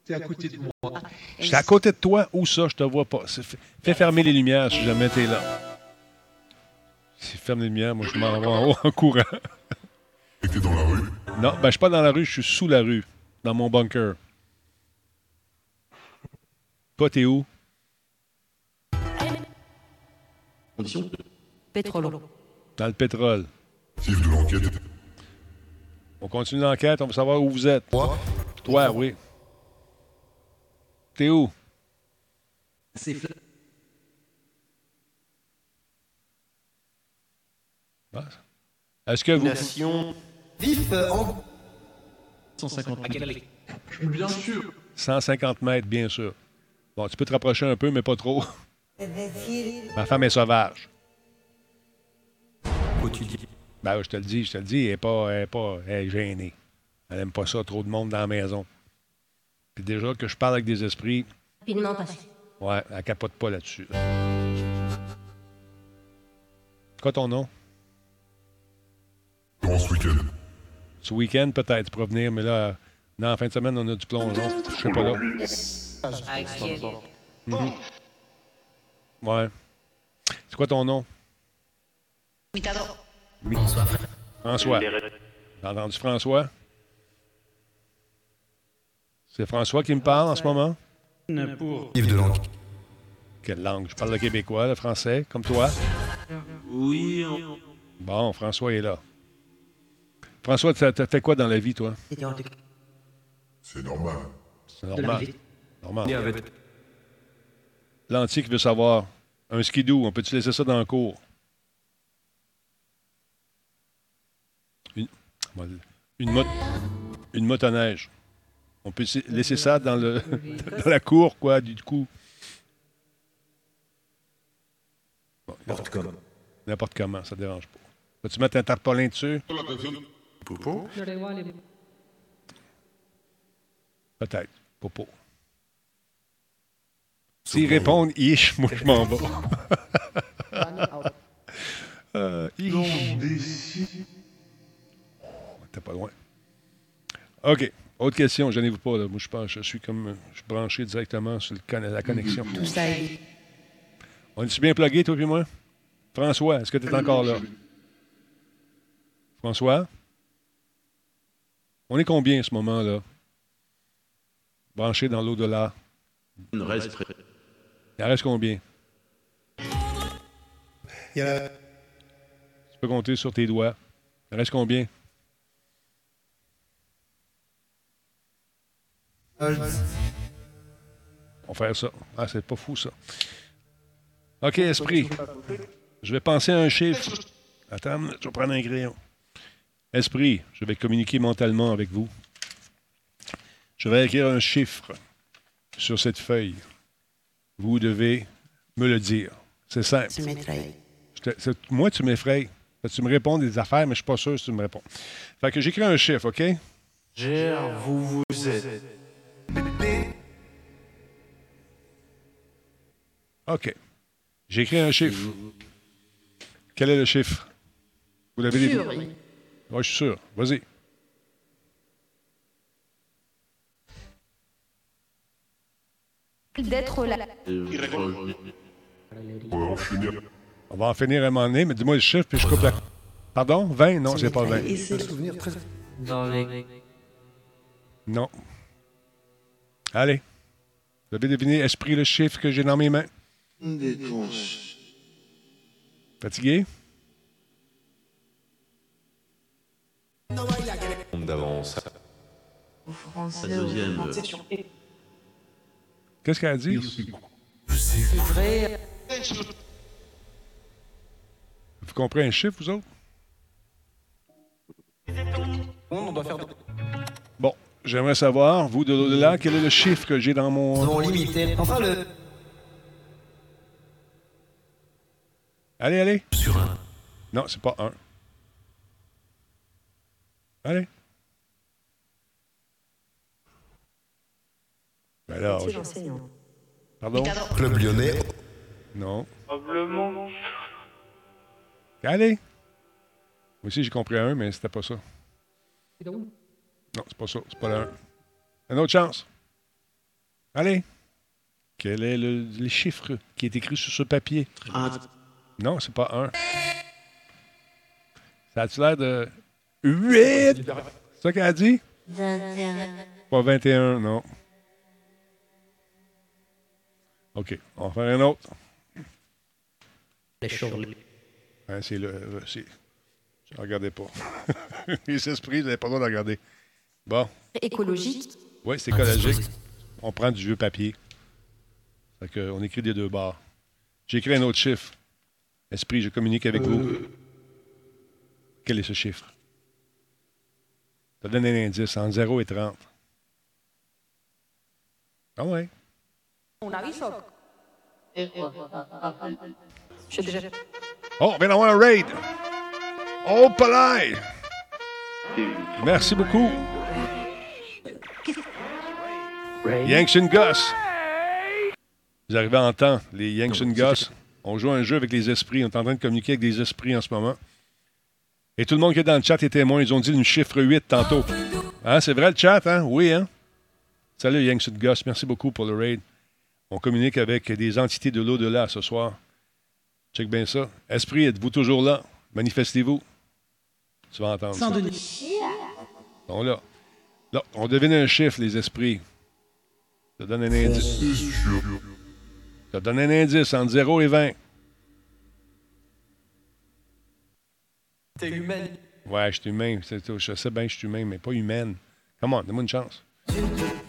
T'es à côté de moi. Je suis à côté de toi, où ça, je te vois pas. Fais- fermer les lumières si jamais t'es là. Si ferme les lumières, moi je m'en vais en haut en courant. Et t'es dans la rue? Non, ben je suis pas dans la rue, je suis sous la rue, dans mon bunker. Pas t'es où? Pétrole. Dans le pétrole. Motif de l'enquête. On continue l'enquête, on veut savoir où vous êtes. Moi, Toi, oui. T'es où? C'est Ah. Est-ce que vous... Nation. Vif euh, en 150 À quelle allée Bien sûr. 150 mètres, bien sûr. Bon, tu peux te rapprocher un peu, mais pas trop. Ma femme est sauvage. Ben, oui, je te le dis, je te le dis, elle est pas, elle est pas, elle est gênée. Elle aime pas ça, trop de monde dans la maison. Puis déjà que je parle avec des esprits, Rapidement passé. ouais, elle capote pas là-dessus. quoi ton nom? Ce week-end. Ce week-end, peut-être, tu pourras venir, mais là, dans la fin de semaine, on a du plongeon. Je sais pas là. Mhm. Ouais. C'est quoi ton nom? François. François. T'as entendu François? C'est François qui me parle en ce moment? de. Quelle langue? Je parle le québécois, le français, comme toi. Oui, on- Bon, François est là. François, t'as fait quoi dans la vie, toi? C'est normal. C'est normal. normal. L'antique veut savoir. Un skidoo, on peut-tu laisser ça dans le cours? Une, une, moto, une motoneige. On peut laisser ça dans, le, dans la cour, quoi, du coup. Bon, Porte comme. N'importe comment, ça ne dérange pas. Peux-tu mettre un tarpaulin dessus? Popo Peut-être. Popo. S'ils répondent ish, moi je m'en vais. euh, ish. T'es pas loin. OK. Autre question, gênez-vous pas. Là. Moi, je pense, je suis comme. Je suis branché directement sur le con- la connexion. Tout ça est On est-tu bien plugué, toi et moi? François, est-ce que tu es encore là? François? On est combien à ce moment-là? Branché dans l'au-delà? on reste. Il en reste combien? Il y a Tu peux compter sur tes doigts. Il en reste combien? On va faire ça. Ah, c'est pas fou, ça. OK, esprit. Je vais penser à un chiffre. Attends, je vais prendre un crayon. Esprit, je vais communiquer mentalement avec vous. Je vais écrire un chiffre sur cette feuille. Vous devez me le dire. C'est simple. te- c'est- moi, tu que Tu me réponds des affaires, mais je suis pas sûr si tu me réponds. Fait que j'écris un chiffre, OK? Gère, vous vous êtes. OK. J'écris un chiffre. Quel est le chiffre? Vous l'avez dit? Oui, je suis sûr. Vas-y. D'être là. On va en finir. On va en finir à un moment donné, mais dis-moi le chiffre, puis je coupe la... Pardon? 20? Non, c'est pas 20. Et c'est souvenir très. Dans les. Non. Allez. Vous avez deviné, esprit, le chiffre que j'ai dans mes mains. Fatigué? d'avance. La deuxième. euh, Qu'est-ce qu'elle a dit? Vous comprenez un chiffre, vous autres? On doit faire Bon, j'aimerais savoir, vous de l'au-delà, quel est le chiffre que j'ai dans mon... Nous limité. Enfin, le. Allez, allez. sur un. Non, c'est pas un. Allez. Ben là, je- Pardon? Club lyonnais. Non. Allez. Moi aussi, j'ai compris un, mais c'était pas ça. Non, c'est pas ça. C'est pas le un. Une autre chance. Allez. Quel est le, le chiffre qui est écrit sur ce papier? Ah, Non, c'est pas un. Ça a-tu l'air de 8? C'est ça qu'elle a dit? 21. Pas 21, non. OK, on va faire un autre. Les. Hein, c'est le. euh, c'est- Regardez pas. Les esprits, vous n'avez pas le droit de regarder. Bon. Écologique. Oui, c'est écologique. On prend du vieux papier. Fait que, on écrit des deux barres. J'ai écrit un autre chiffre. Esprit, je communique avec vous. Quel est ce chiffre? Ça donne un indice entre 0 et 30. Ah ouais. Un aviso. Je déjà. Oh, on vient d'avoir un raid. Oh, palais! Merci beaucoup. Yanks and Gus. Vous arrivez en temps, les Yanks and Gus. On joue un jeu avec les esprits. On est en train de communiquer avec des esprits en ce moment. Et tout le monde qui est dans le chat est témoin. Ils ont dit une chiffre 8 tantôt. Hein, c'est vrai le chat, hein? Oui, hein? Salut Yanks and Gus. Merci beaucoup pour le raid. On communique avec des entités de l'au-delà ce soir. Check bien ça. Esprit, êtes-vous toujours là? Manifestez-vous. Tu vas entendre ça. Saint-Denis. Donc là, là, on devine un chiffre, les esprits. Ça donne un indice. Ça donne un indice entre 0 et 20. T'es humaine. Ouais, je suis humain. Je sais bien que je suis humain, mais pas humaine. Comment? Donne-moi une chance.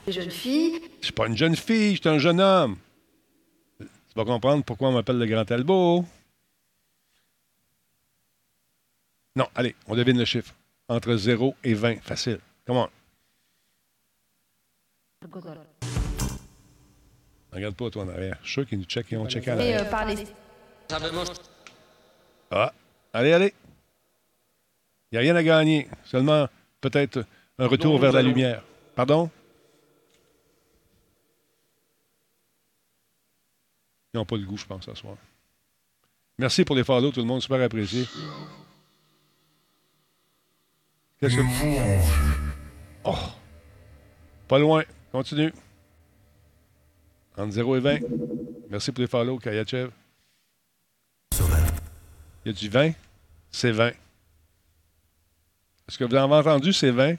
Les jeunes filles. Je suis pas une jeune fille, je suis un jeune homme. Tu vas comprendre pourquoi on m'appelle le Grand Talbot. Non, allez, on devine le chiffre. Entre 0 et 20. Facile. Comment? Regarde pas, toi, en arrière. Je suis sûr qu'ils nous checkent et on check à l'arrière. euh. Ah, allez, allez. Il n'y a rien à gagner. Seulement, peut-être, un retour vers la lumière. Pardon? Ils n'ont pas le goût, je pense, ce soir. Merci pour les follow, tout le monde. Super apprécié. Qu'est-ce que... Oh! Pas loin. Continue. Entre 0 et 20. Merci pour les follow, Kayachev. Il y a du 20? C'est 20. Est-ce que vous avez entendu, c'est 20?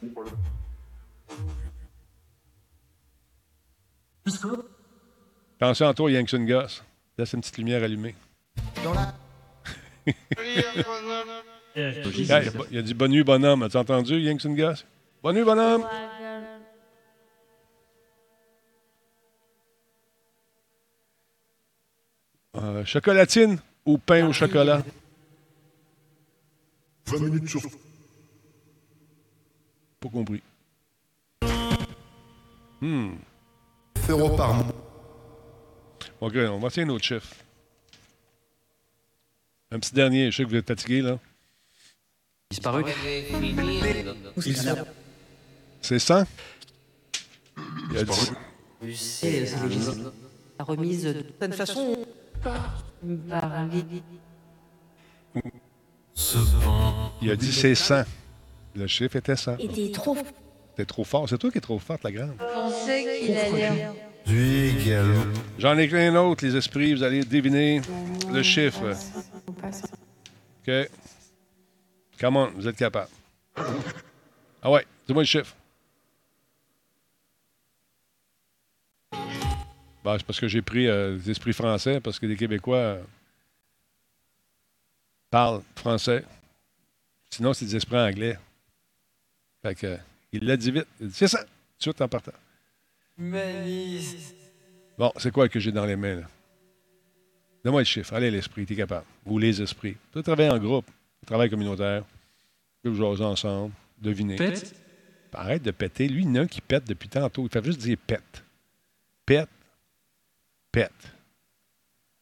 Attention à toi, Yankson Goss. Laisse une petite lumière allumée. Il y, a- il a du bonne nuit, bonhomme. As-tu entendu, Yankson Goss? Bonne nuit, bonhomme! Euh, chocolatine ou pain au chocolat? 20 minutes sur... Pas compris. Hmm. Euros par mois. OK, on va essayer un autre chiffre. Un petit dernier. Je sais que vous êtes fatigué, là. Disparu. C'est 100? Il a dit... La remise de toute façon. Par. Il a dit c'est 100. Le chiffre était 100. était trop. T'es trop fort. C'est toi qui es trop forte, la grande. pensais qu'il allait. J'en ai un autre, les esprits. Vous allez deviner le chiffre. OK. Comment? Vous êtes capable. Ah ouais, dis-moi le chiffre. Bah, c'est parce que j'ai pris euh, les esprits français, parce que les Québécois euh, parlent français. Sinon, c'est des esprits anglais. Fait que, euh, il l'a dit vite. Il dit, c'est ça, tout de suite en partant. Bon, c'est quoi que j'ai dans les mains, là? Donne-moi le chiffre. Allez, l'esprit, t'es capable. Ou les esprits. Tu peux travailler en groupe. Travail communautaire. Tu peux jaser ensemble. Deviner. Pète. Arrête de péter. Lui, il y en a un qui pète depuis tantôt. Il fait juste dire pète. Pète. Pète.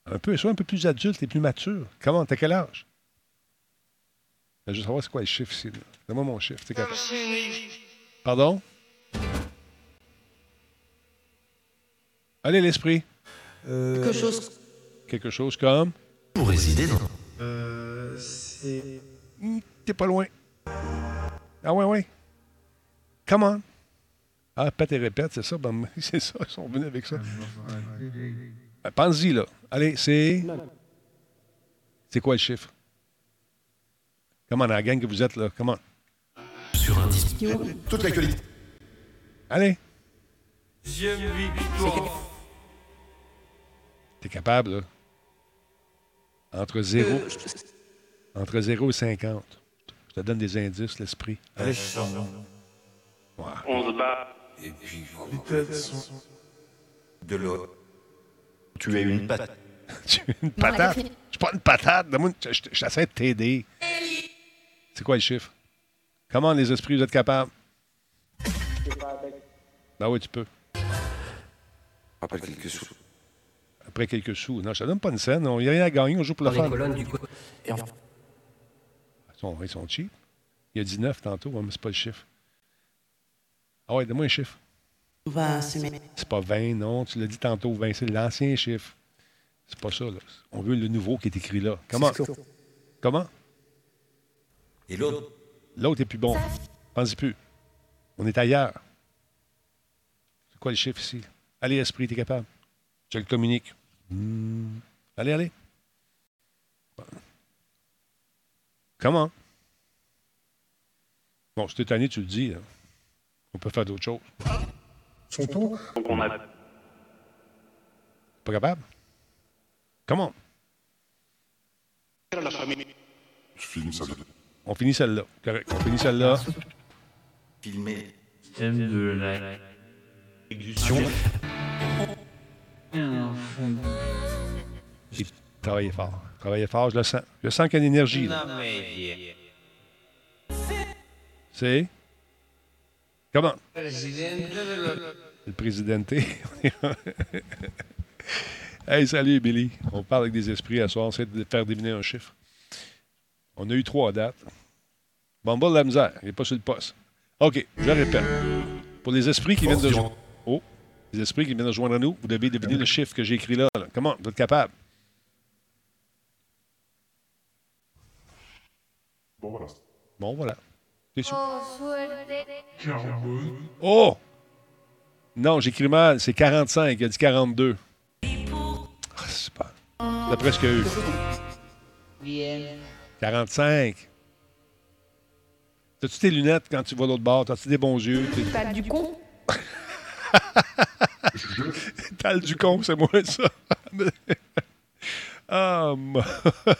Un peu, sois un peu plus adulte et plus mature. Comment? T'as quel âge? Je veux juste savoir c'est quoi le chiffre ici. là. Donne-moi mon chiffre. T'es capable. Pardon? Allez, l'esprit. Quelque chose. Quelque chose comme. Pour résider dans. Euh, c'est... Hmm, T'es pas loin. Ah ouais, ouais. Come on. Ah, pète et répète, c'est ça. Ben, c'est ça, ils sont venus avec ça. Ben, Pense-y, là. Allez, c'est. C'est quoi le chiffre? Comment, la gang que vous êtes, là? Comment? Sur un disque. Toute l'actualité. Allez. T'es capable, là? Entre 0, Euh, entre 0 et 50. Je te donne des indices, l'esprit. Allez. Ouais. On se bat. Et puis, sont... de l'autre. Tu es une patate. Tu es une patate? Je suis pas une patate. J'essaie de t'aider. C'est quoi le chiffre? Comment les esprits, vous êtes capables? Ben oui, tu peux. Rappelle quelques sous. Après quelques sous. Non, je te donne pas une scène. Il n'y a rien à gagner. On joue pour. Et enfin, Ils sont, ils sont cheap. Il y a 19 tantôt, hein, mais c'est pas le chiffre. Ah ouais, donne-moi un chiffre. C'est pas 20, non. Tu l'as dit tantôt, 20, c'est l'ancien chiffre. C'est pas ça, là. On veut le nouveau qui est écrit là. Comment? Comment? Et l'autre? L'autre est plus bon. Pense-y plus. On est ailleurs. C'est quoi le chiffre ici? Allez, esprit, t'es capable. Je le communique. Hmm. Allez, allez. Comment? Bon, si t'es tanné, tu le dis. là. On peut faire d'autres choses. Son tour on a. Pas capable? Comment? On finit celle-là. Correct. On finit celle-là. filmé. Thème de la. Travaillez fort. Travaillez fort, je le sens. Je sens qu'il y a une énergie. là. C'est? Comment? Le présidenté. hey, salut, Billy. On parle avec des esprits à soir. On essaie de faire deviner un chiffre. On a eu trois dates. Bumble de la misère. Il n'est pas sur le poste. OK, je répète. Pour les esprits qui viennent de Attention. Oh, les esprits qui viennent de joindre à nous, vous devez deviner le chiffre que j'ai écrit là. là. Comment? Vous êtes capable? Bon, voilà. Bon, voilà. T'es sûr? Carbone. Oh! Non, j'écris mal. C'est 45. Il a dit 42. Ah, c'est pas. T'as presque eu. 45. T'as-tu tes lunettes quand tu vas l'autre bord? T'as-tu des bons yeux? T'es- T'as du con T'as le du con, c'est moi ça. ah, moi.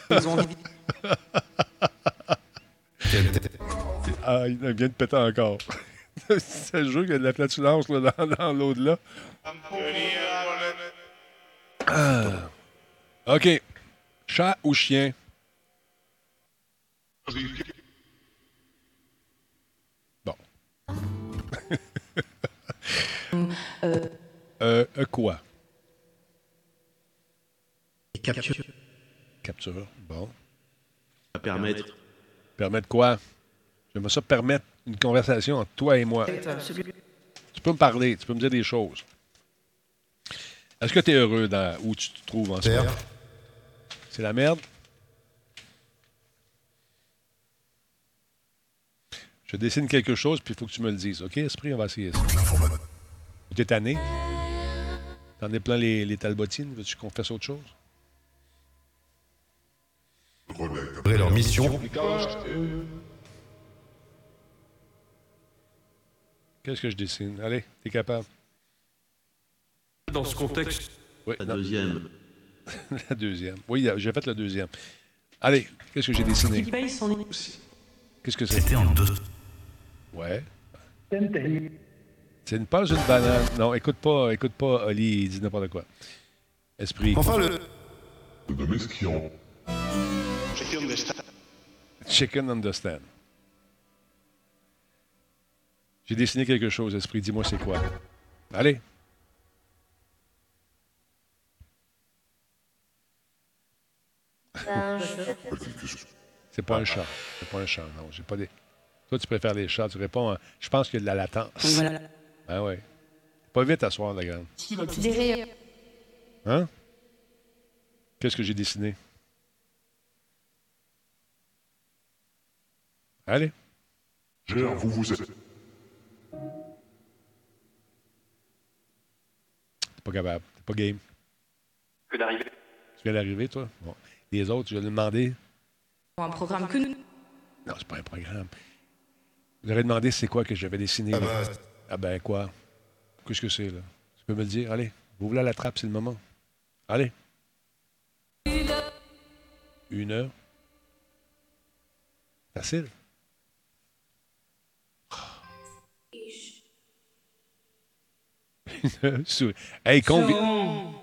Ah, il vient de péter encore. c'est le jeu qu'il y a de la flatulence là, dans, dans l'au-delà. Ah. OK. Chat ou chien? Bon. euh, euh, quoi? Capture. Capture. Bon. À permettre. Permettre quoi? J'aimerais ça permettre une conversation entre toi et moi. Tu peux me parler, tu peux me dire des choses. Est-ce que tu es heureux dans où tu te trouves en ce moment? C'est la merde? Je dessine quelque chose, puis il faut que tu me le dises. OK, esprit, on va essayer ça. Tu es tanné? T'en es plein les, les talbotines? Veux-tu qu'on fasse autre chose? Après leur mission. Qu'est-ce que je dessine? Allez, t'es capable. Dans ce contexte, Oui, La non, deuxième. la deuxième. Oui, j'ai fait la deuxième. Allez, qu'est-ce que j'ai dessiné? Qu'est-ce que c'est? c'était en deux. Ouais. C'est une pas une banane. Non, écoute pas, écoute pas, Oli, il dit n'importe quoi. Esprit. Enfin, le. Domesquiant. Chicken understand. J'ai dessiné quelque chose, Esprit. Dis-moi c'est quoi. Allez. C'est pas un chat. C'est pas un chat, non. J'ai pas des. Toi, tu préfères les chats. Tu réponds. à- Je pense qu'il y a de la latence. Voilà. Ah ouais. Pas vite à soir, la grande. Hein? Qu'est-ce que j'ai dessiné? Allez. Gère, vous vous êtes. T'es pas capable. T'es pas game. Que d'arriver. Tu viens d'arriver, toi? Bon. Les autres, je vais leur demander. Pour un programme que nous. Non, c'est pas un programme. Je leur ai demandé c'est quoi que j'avais dessiné. Ah là. bah, Ah ben quoi? Qu'est-ce que c'est, là? Tu peux me le dire? Allez, ouvre là la trappe, c'est le moment. Allez. Une heure. Facile. hey, combien.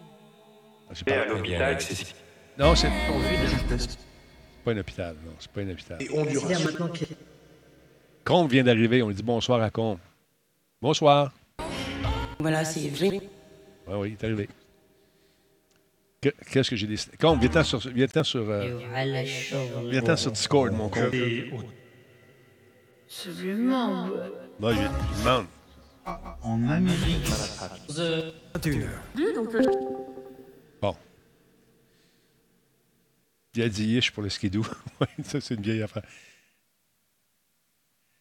J'ai ah, à l'hôpital. Non, c'est. Pas un hôpital, non, c'est pas un hôpital. Et Honduras. Combe vient d'arriver, on lui dit bonsoir à Combe. Bonsoir. Voilà, c'est vrai. Oui, oui, il est arrivé. Qu'est-ce que j'ai décidé? Combe, viens-t'en sur, viens sur, euh... viens sur Discord, mon Combe. Absolument. Moi, je demande. En Amérique. Bon. Il a dit Yish pour le skidoo. Oui, ça, c'est une vieille affaire.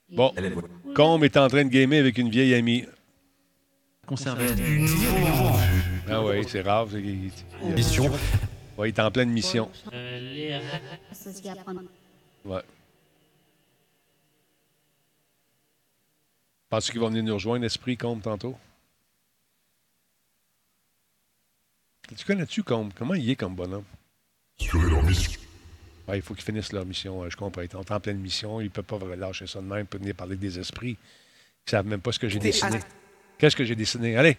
Bon, Combe est en train de gamer avec une vieille amie. Conservé. Ah oui, c'est rare. mission. ouais, il est en pleine mission. Ouais. Penses-tu qu'ils vont venir nous rejoindre, Esprit, Combe, tantôt? Tu connais-tu Combe? Comment il est comme bonhomme? Leur mission? Ouais, il faut qu'ils finissent leur mission. euh, Je comprends. Ils sont en pleine mission. Ils ne peuvent pas lâcher ça de même. Ils peuvent venir parler des esprits. Ils ne savent même pas ce que j'ai dessiné. Qu'est-ce que j'ai dessiné? Allez!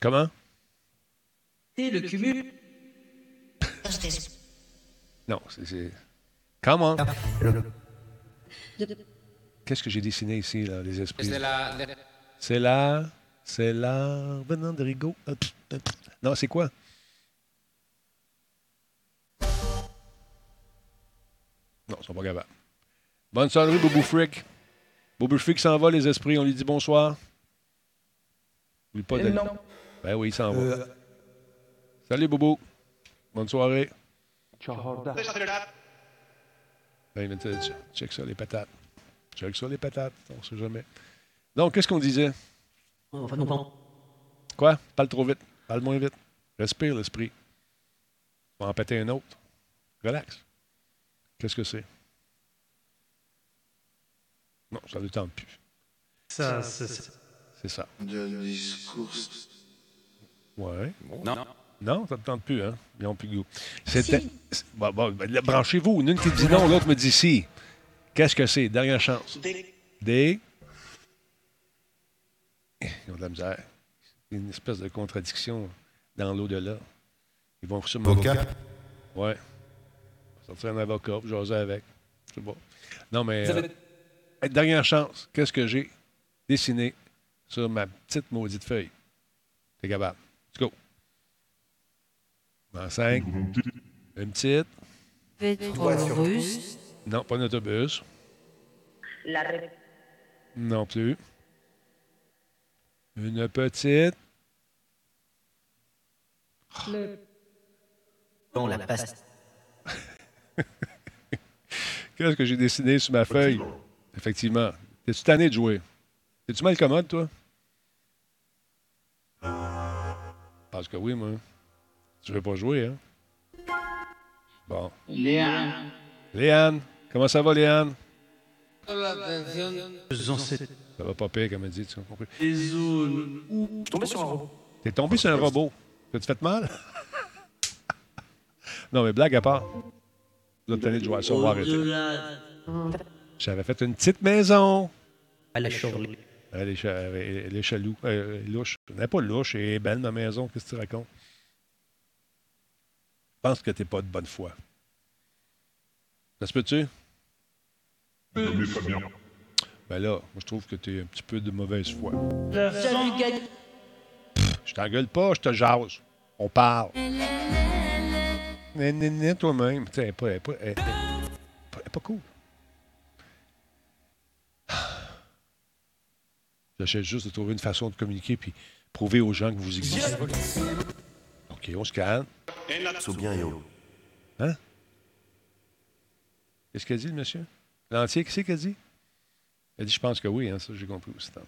Comment? C'est le cumul. Non, c'est... c'est- Comment? Qu'est-ce que j'ai dessiné ici, là, les esprits? C'est la. C'est là... C'est là... Venant de Rigaud. Non, c'est quoi? Non, ils sont pas capables. Bonne soirée, Boubou Frick. Boubou Frick s'en va, les esprits. On lui dit bonsoir. Oublie pas d'aller. Ben oui, il s'en va. Salut, Boubou. Bonne soirée. Ben, il m'a dit, check ça, les patates. Check ça, les patates. On sait jamais. Donc, qu'est-ce qu'on disait? Enfin, non, pardon. Quoi? Parle trop vite. Parle moins vite. Respire l'esprit. On va en péter un autre. Relax. Qu'est-ce que c'est? Non, ça ne le tente plus. Ça, c'est. C'est ça. De discours. Ouais. Non. Non, ça ne te tente plus, hein? Ils n'ont plus de goût. C'était. c'est- Bon, bon, ben, branchez-vous. Une qui dit non, l'autre me dit si. Qu'est-ce que c'est? Dernière chance. Des. Ils ont de la misère. C'est une espèce de contradiction dans l'au-delà. Ils vont sûrement. Avocat? Ouais. Sortir un avocat, jaser avec. Je sais pas. Non, mais. euh, dernière chance. Qu'est-ce que j'ai dessiné sur ma petite maudite feuille? T'es capable. Let's go. En 5. Une petite. Pétrole russe. Non, pas un autobus. Non plus. Une petite. Bon, la passe. Qu'est-ce que j'ai dessiné sur ma feuille? Effectivement. T'es-tu tanné de jouer? T'es-tu mal commode, toi? Parce que oui, moi. Tu veux pas jouer, hein? Bon. Léane. Léane. Comment ça va, Léane? Ça va pas pire, comme elle dit, tu comprends? Je suis tombé sur un robot. T'es tombé sur un robot? T'as-tu fait mal? non, mais blague à part. Vous êtes de jouer à ça, on va arrêter. J'avais fait une petite maison. À la Elle est, elle est, euh, elle est, elle louche. Elle n'est pas louche, elle est belle, ma maison. Qu'est-ce que tu racontes? Je pense que t'es pas de bonne foi. Ça se peut-tu? Fabien. Ben là, moi, je trouve que t'es un petit peu de mauvaise foi. Je t'engueule pas, je te jase. On parle. Né, toi-même. Tu Elle est pas, elle elle elle pas cool. J'essaie juste de trouver une façon de communiquer puis prouver aux gens que vous existez. OK, on se calme. Sous bien, yo. Qu'est-ce qu'a dit, le monsieur? L'entier, qu'est-ce qu'il a dit? Il a dit, je pense que oui, hein, ça, j'ai compris aussi tantôt.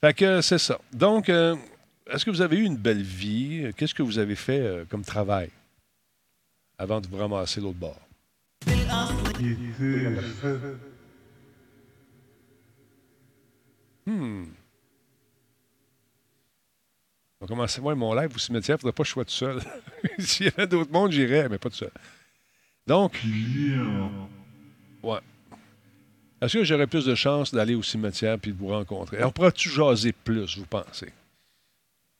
Fait que c'est ça. Donc, euh, est-ce que vous avez eu une belle vie? Qu'est-ce que vous avez fait euh, comme travail avant de vous ramasser l'autre bord? Hmm. On va commencer moi mon live au cimetière. Il ne faudrait pas que je sois tout seul. S'il y avait d'autres mondes, j'irais, mais pas tout seul. Donc. Ouais. Est-ce que j'aurais plus de chances d'aller au cimetière puis de vous rencontrer? On pourra-tu jaser plus, vous pensez?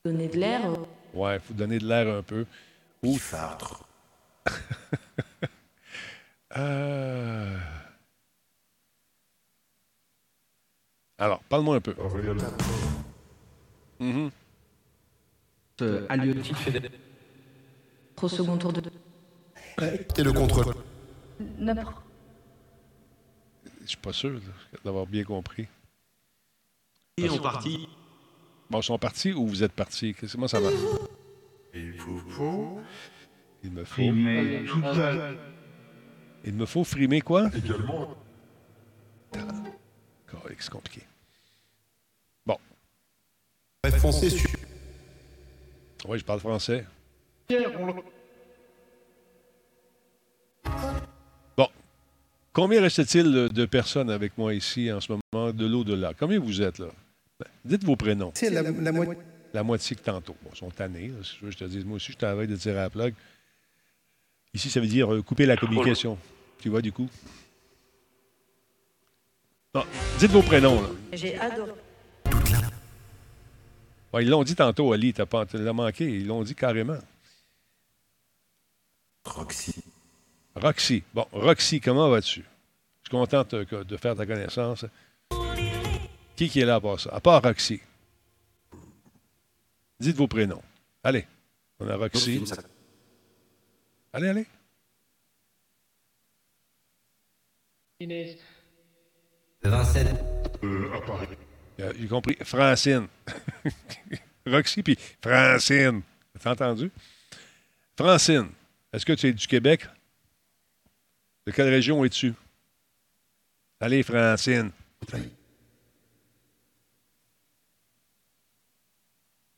Donner de l'air. euh, Ouais, il faut donner de l'air un peu. Ou. Euh, Alors, parle-moi un peu. Halieutique fédéral. Au second tour de. Et le contrôle. N'importe. Je suis pas sûr d'avoir bien compris. Et en partie. Bon, ils sont partis ou vous êtes partis? Comment ça va? Il vous faut Il me faut. Frimer. Il me faut frimer quoi? également Correct, C'est compliqué. Bref, foncez sur. Oui, je parle français. Bon. Combien reste-t-il de- personnes avec moi ici en ce moment de l'au-delà? Combien vous êtes là? Ben, Dites vos prénoms. C'est la, la moitié. La moitié que tantôt. Bon, ils sont tannés. là, si tu veux, je te dis, moi aussi, je travaille de tirer à la plug. Ici, ça veut dire euh, couper la communication. Tu vois, du coup? Non, dites vos prénoms. Là. J'ai adoré. Ouais, ils l'ont dit tantôt, Ali, t'as pas, tu l'as manqué. Ils l'ont dit carrément. Roxy. Roxy. Bon, Roxy, comment vas-tu? Je suis content de, faire ta connaissance. Qui qui est là à part ça? À part Roxy. Dites vos prénoms. Allez. On a Roxy. Allez, allez. Inès. Vincennes. euh, à Paris. Euh, J'ai compris. Francine. Roxy puis Francine. T'as entendu? Francine, est-ce que tu es du Québec? De quelle région es-tu? Allez, Francine.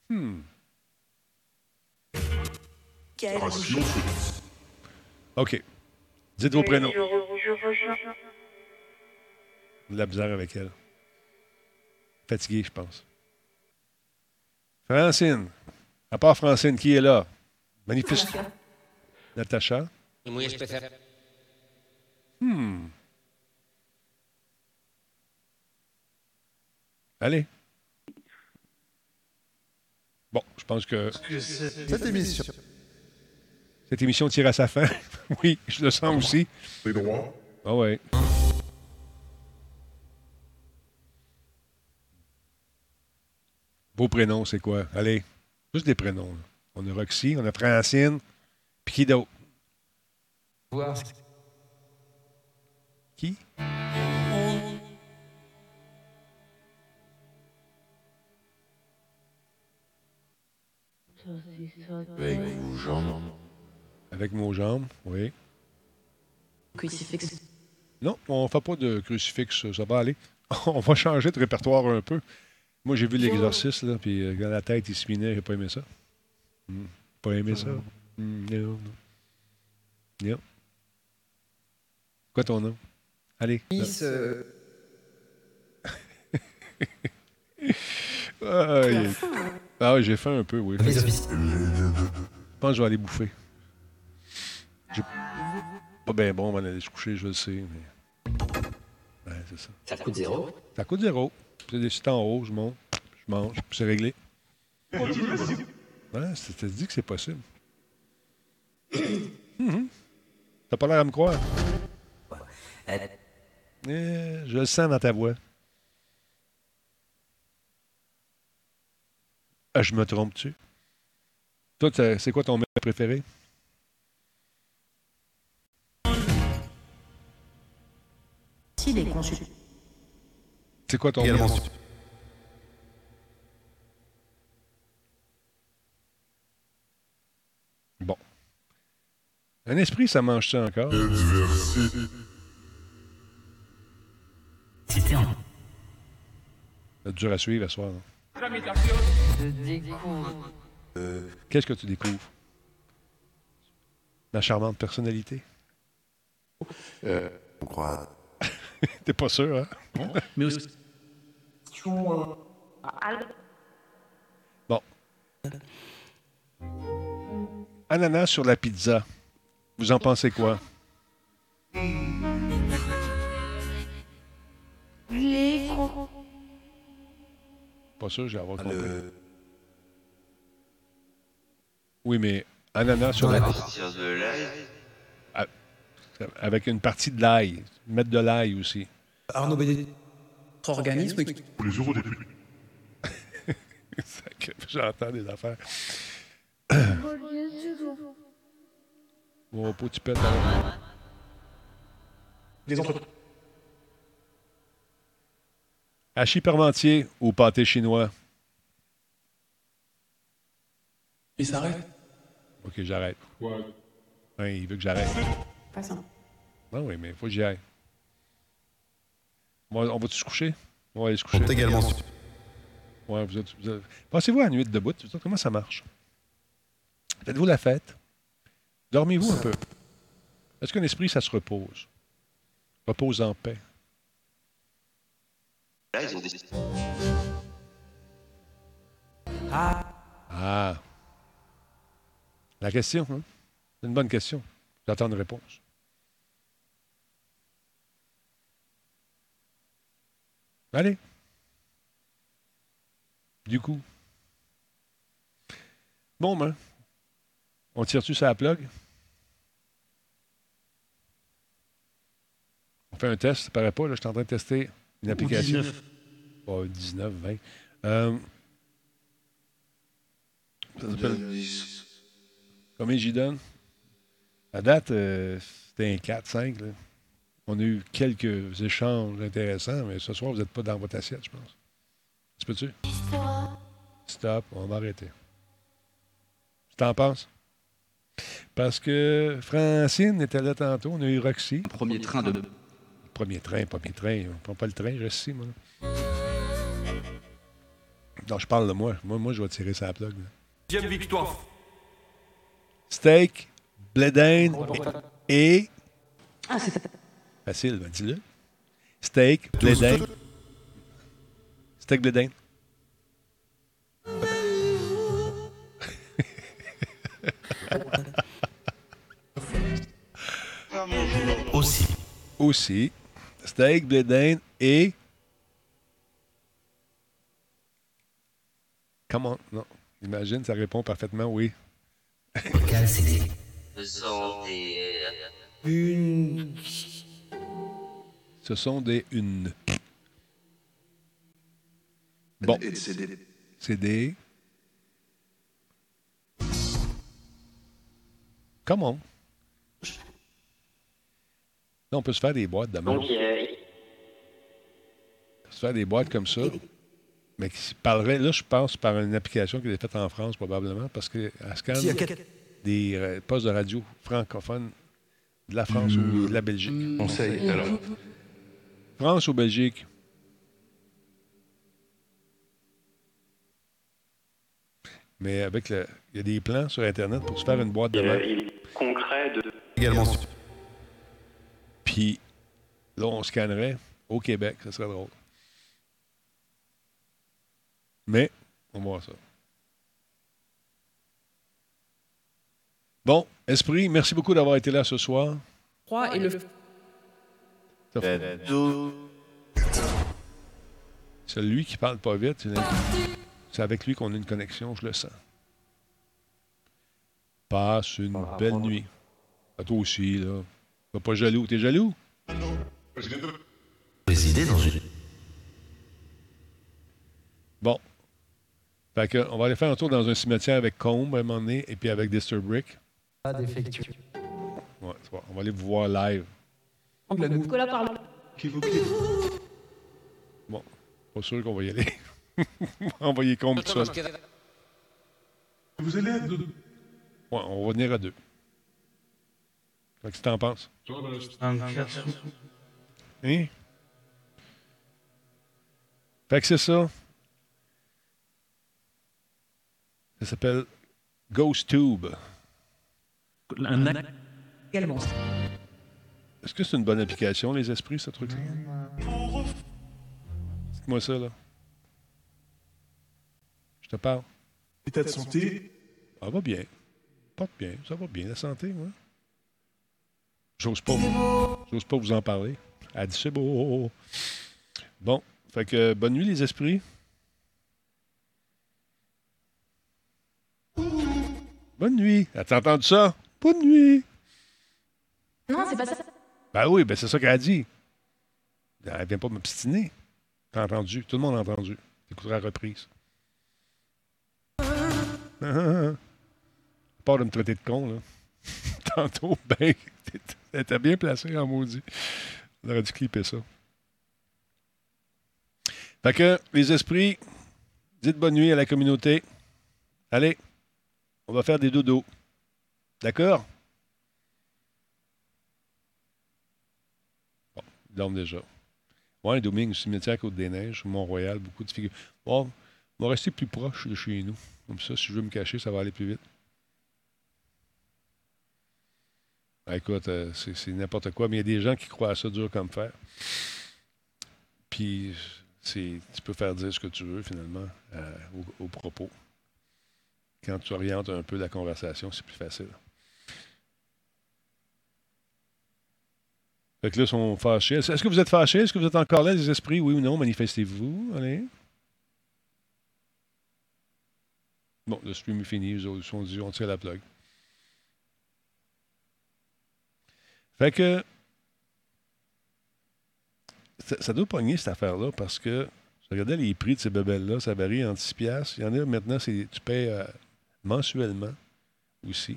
Hmm. C'est OK. Dites vos prénoms. Je, je, je, De la bizarre avec elle. Fatiguée, je pense. Francine. À part Francine, qui est là? Manifeste. Natacha. Hmm. Allez. Bon, je pense que Cette émission. cette émission tire à sa fin. oui, je le sens aussi. les droits. Ah ouais. Vos prénoms, c'est quoi? Allez, juste des prénoms. là. On a Roxy, on a Francine, puis qui d'autre? Voir. Qui? Avec vos jambes. Avec nos jambes, oui. Crucifix. Non, on ne fait pas de crucifix, ça va aller. On va changer de répertoire un peu. Moi, j'ai vu l'exorciste, là, puis euh, dans la tête, il se minait, j'ai pas aimé ça. Hmm. Pas aimé ça. Hmm, non, non. Non. Quoi ton nom? Allez. Miss, euh, Ah, il- ah oui, j'ai faim un peu, oui. Je pense que je vais aller bouffer. J'ai pas bien bon, on va aller se coucher, je le sais, mais. Ouais, c'est ça. Ça coûte zéro. Ça coûte zéro. C'est des sites en haut, je monte, je mange, puis c'est réglé. Ouais, t'as dit que c'est possible. Mhm. T'as pas l'air à me croire. Eh, je le sens dans ta voix. Ah, je me trompe-tu? Toi, c'est quoi ton mets préféré? Si les consultants. C'est quoi ton Également. mets? Bon. Un esprit, ça mange ça encore? Adversité. C'était en. C'est dur à suivre à soir. hein. Je découvre. Qu'est-ce que tu découvres? Ma charmante personnalité? On croit. T'es pas sûr, hein? Mais aussi, Bon. ananas sur la pizza. Vous en pensez quoi? Les. Pas sûr, j'ai avoir compris. Le... Oui, mais ananas sur la pizza. l'ail. Avec une partie de l'ail. Mettre de l'ail aussi. Arnaud Bédé. Organisme. Pour les eurodéputés. J'entends des affaires. Mon pot, tu pètes. alors. Les entreprises. Hachis parmentier ou pâté chinois? Il s'arrête. OK, j'arrête. Ouais. Ouais, il veut que j'arrête. Pas ça. Non, oui, mais il faut que j'y aille. On va- on va-tu se coucher? On va aller se coucher. Sont également sur- Ouais, vous êtes, vous êtes- Passez-vous à la nuit de debout. vous Comment ça marche? Faites-vous la fête? Dormez-vous un peu? Est-ce qu'un esprit, ça se repose? Repose en paix. Décidé. Ah. La question, hein? C'est une bonne question. J'attends une réponse. Allez. Du coup. Bon, ben. On tire-tu sur la plug? On fait un test, ça paraît pas, là. Je suis en train de tester une application. 19. Pas 19, 20. Euh, ça. Combien j'y donne? À date, euh, c'était un 4, 5. là. On a eu quelques échanges intéressants, mais ce soir, vous n'êtes pas dans votre assiette, je pense. Tu peux-tu? Stop, on va arrêter. Tu t'en penses? Parce que Francine était là tantôt, on a eu Roxy. Premier train de. Premier train, premier train. On prend pas le train, je ici, moi. Non, je parle de moi. Moi, moi je vais tirer sa plug. Deuxième victoire. Steak, blé d'Inde et... Ah, c'est Facile, ben, dis-le. Steak, blé d'Inde. Steak, blé d'Inde. Aussi. Aussi. Steak, blé d'Inde et... Comment? Non. Imagine, ça répond parfaitement oui. Des. Une. Ce sont des une. Bon. C'est des... C'est des. Comment? Là, on peut se faire des boîtes de même. Donc, euh, On peut se faire des boîtes comme ça. Mais qui parlerait, là, je pense par une application qui est faite en France, probablement, parce y a quatre- des euh, postes de radio francophones de la France ou de la Belgique. Conseil, alors. France ou Belgique? Mais avec le. Il y a des plans sur Internet pour se faire une boîte de euh, il est concret de. Également Puis là, on scannerait au Québec. Ça serait drôle. Mais, on va voir ça. Bon, Esprit, merci beaucoup d'avoir été là ce soir. 3 et le. Ça fait- C'est lui qui parle pas vite. c'est- C'est avec lui qu'on a une connexion, je le sens. Passe une belle nuit. À toi aussi, là. Sois pas jaloux. T'es jaloux? Résider dans une... Bon. Fait que, on va aller faire un tour dans un cimetière avec Combe à un moment donné et puis avec Disturbrick. Pas défectueux. Ouais. On va aller vous voir live. La Nicolas parle. Bon, pas sûr qu'on va y aller. on va Combe tout seul. Vous allez être de... Ouais, on va venir à deux. Fait que, Qu'est-ce que t'en penses? Hein? Fait que c'est ça. Ça s'appelle Ghost Tube. Un ac- Également. Est-ce que c'est une bonne application, les esprits, ce truc-là? Dites-moi ça, là. Je te parle. État de santé, Ça va bien. porte bien, ça va bien, la santé, moi. J'ose pas, j'ose pas vous en parler. Elle dit c'est beau. Bon, fait que bonne nuit les esprits. Bonne nuit. As-tu entendu ça? Bonne nuit. Non, c'est pas ça. Ben oui, ben c'est ça qu'elle a dit. Elle vient pas m'obstiner. T'as entendu? Tout le monde a entendu. T'écouteras la reprise. Part de me traiter de con, là. Tantôt, ben, t'étais bien placé en maudit. On aurait dû clipper ça. Fait que, les esprits, dites bonne nuit à la communauté. Allez, on va faire des dodos. D'accord? Bon, ils dorment déjà. Ouais, Domingue, cimetière Côte-des-Neiges, Mont-Royal, beaucoup de figures. Bon, on va rester plus proche de chez nous. Comme ça, si je veux me cacher, ça va aller plus vite. Ben, écoute, euh, c'est n'importe quoi, mais il y a des gens qui croient à ça dur comme fer. Puis, tu peux faire dire ce que tu veux, finalement, euh, au, au propos. Quand tu orientes un peu la conversation, c'est plus facile. Fait que là, ils sont fâchés. Est-ce que vous êtes fâchés? Est-ce que vous êtes encore là, les esprits? Oui ou non? Manifestez-vous. Allez. Bon, le stream est fini. Ils sont dit, on tire la plug. Fait que ça, doit pogner cette affaire-là parce que je regardais les prix de ces bebelles-là, ça varie entre 6 piastres. Il y en a maintenant, c'est tu payes euh, mensuellement aussi.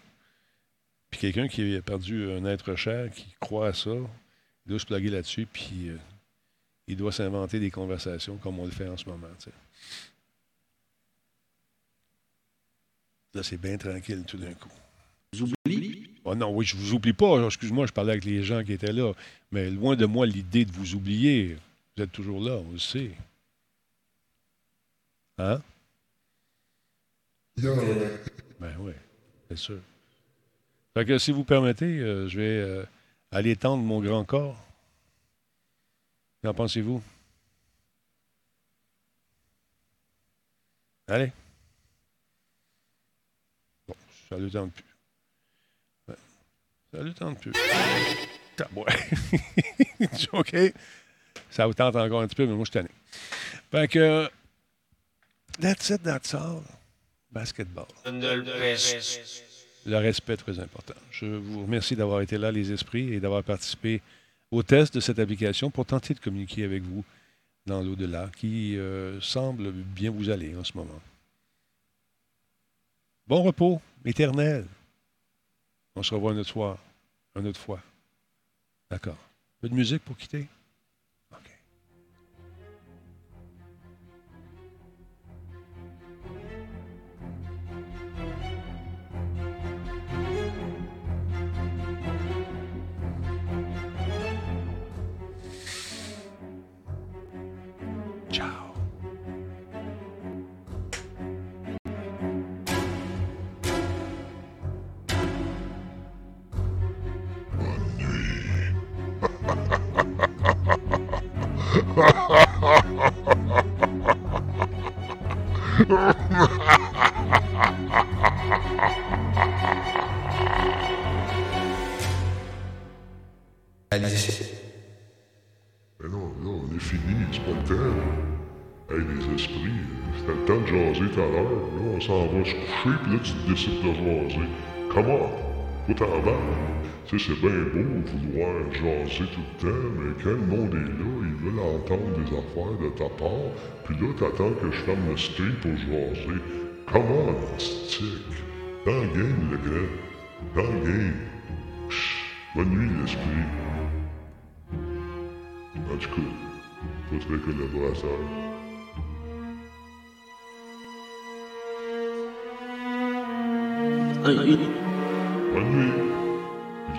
Puis quelqu'un qui a perdu un être cher, qui croit à ça, il doit se plugger là-dessus, puis euh, il doit s'inventer des conversations comme on le fait en ce moment. Là, c'est bien tranquille tout d'un coup. Vous oubliez? Oh non, oui, je vous oublie pas. Excuse-moi, je parlais avec les gens qui étaient là. Mais loin de moi l'idée de vous oublier. Vous êtes toujours là, on le sait. Hein? Ben oui, c'est sûr. Fait que si vous permettez, euh, je vais euh, aller tendre mon grand corps. Qu'en pensez-vous? Allez. Bon, ça ne le tente plus. Ça ne le tente plus. OK. Ça vous tente encore un petit peu, mais moi, je suis tanné. Fait que, that's it, that's all. Basketball. Le respect est très important. Je vous remercie d'avoir été là, les esprits, et d'avoir participé au test de cette application pour tenter de communiquer avec vous dans l'au-delà, qui euh, semble bien vous aller en ce moment. Bon repos éternel. On se revoit un autre soir, une autre fois. D'accord. Un peu de musique pour quitter? Mais non, non, on est fini, c'est pas le temps. Hey, les esprits, c'était le temps de jaser tout à l'heure. Là, on s'en va se coucher, puis là, tu décides de jaser. Comment? Bas. Tu sais, c'est bien beau vouloir jaser tout le temps, mais quand le monde est là, ils veulent entendre des affaires de ta part, puis là, t'attends que je ferme le stream pour jaser. Comment, stick? Dans le game, le grand. Dans le game. Chut. Bonne nuit, l'esprit. En tout cas, pas très collaborateur. Bonne nuit.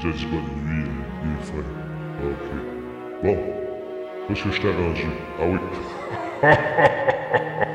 Te dis bonne nuit, il est fin. Ok. Bon. Où est-ce que je t'ai rendu? Ah oui.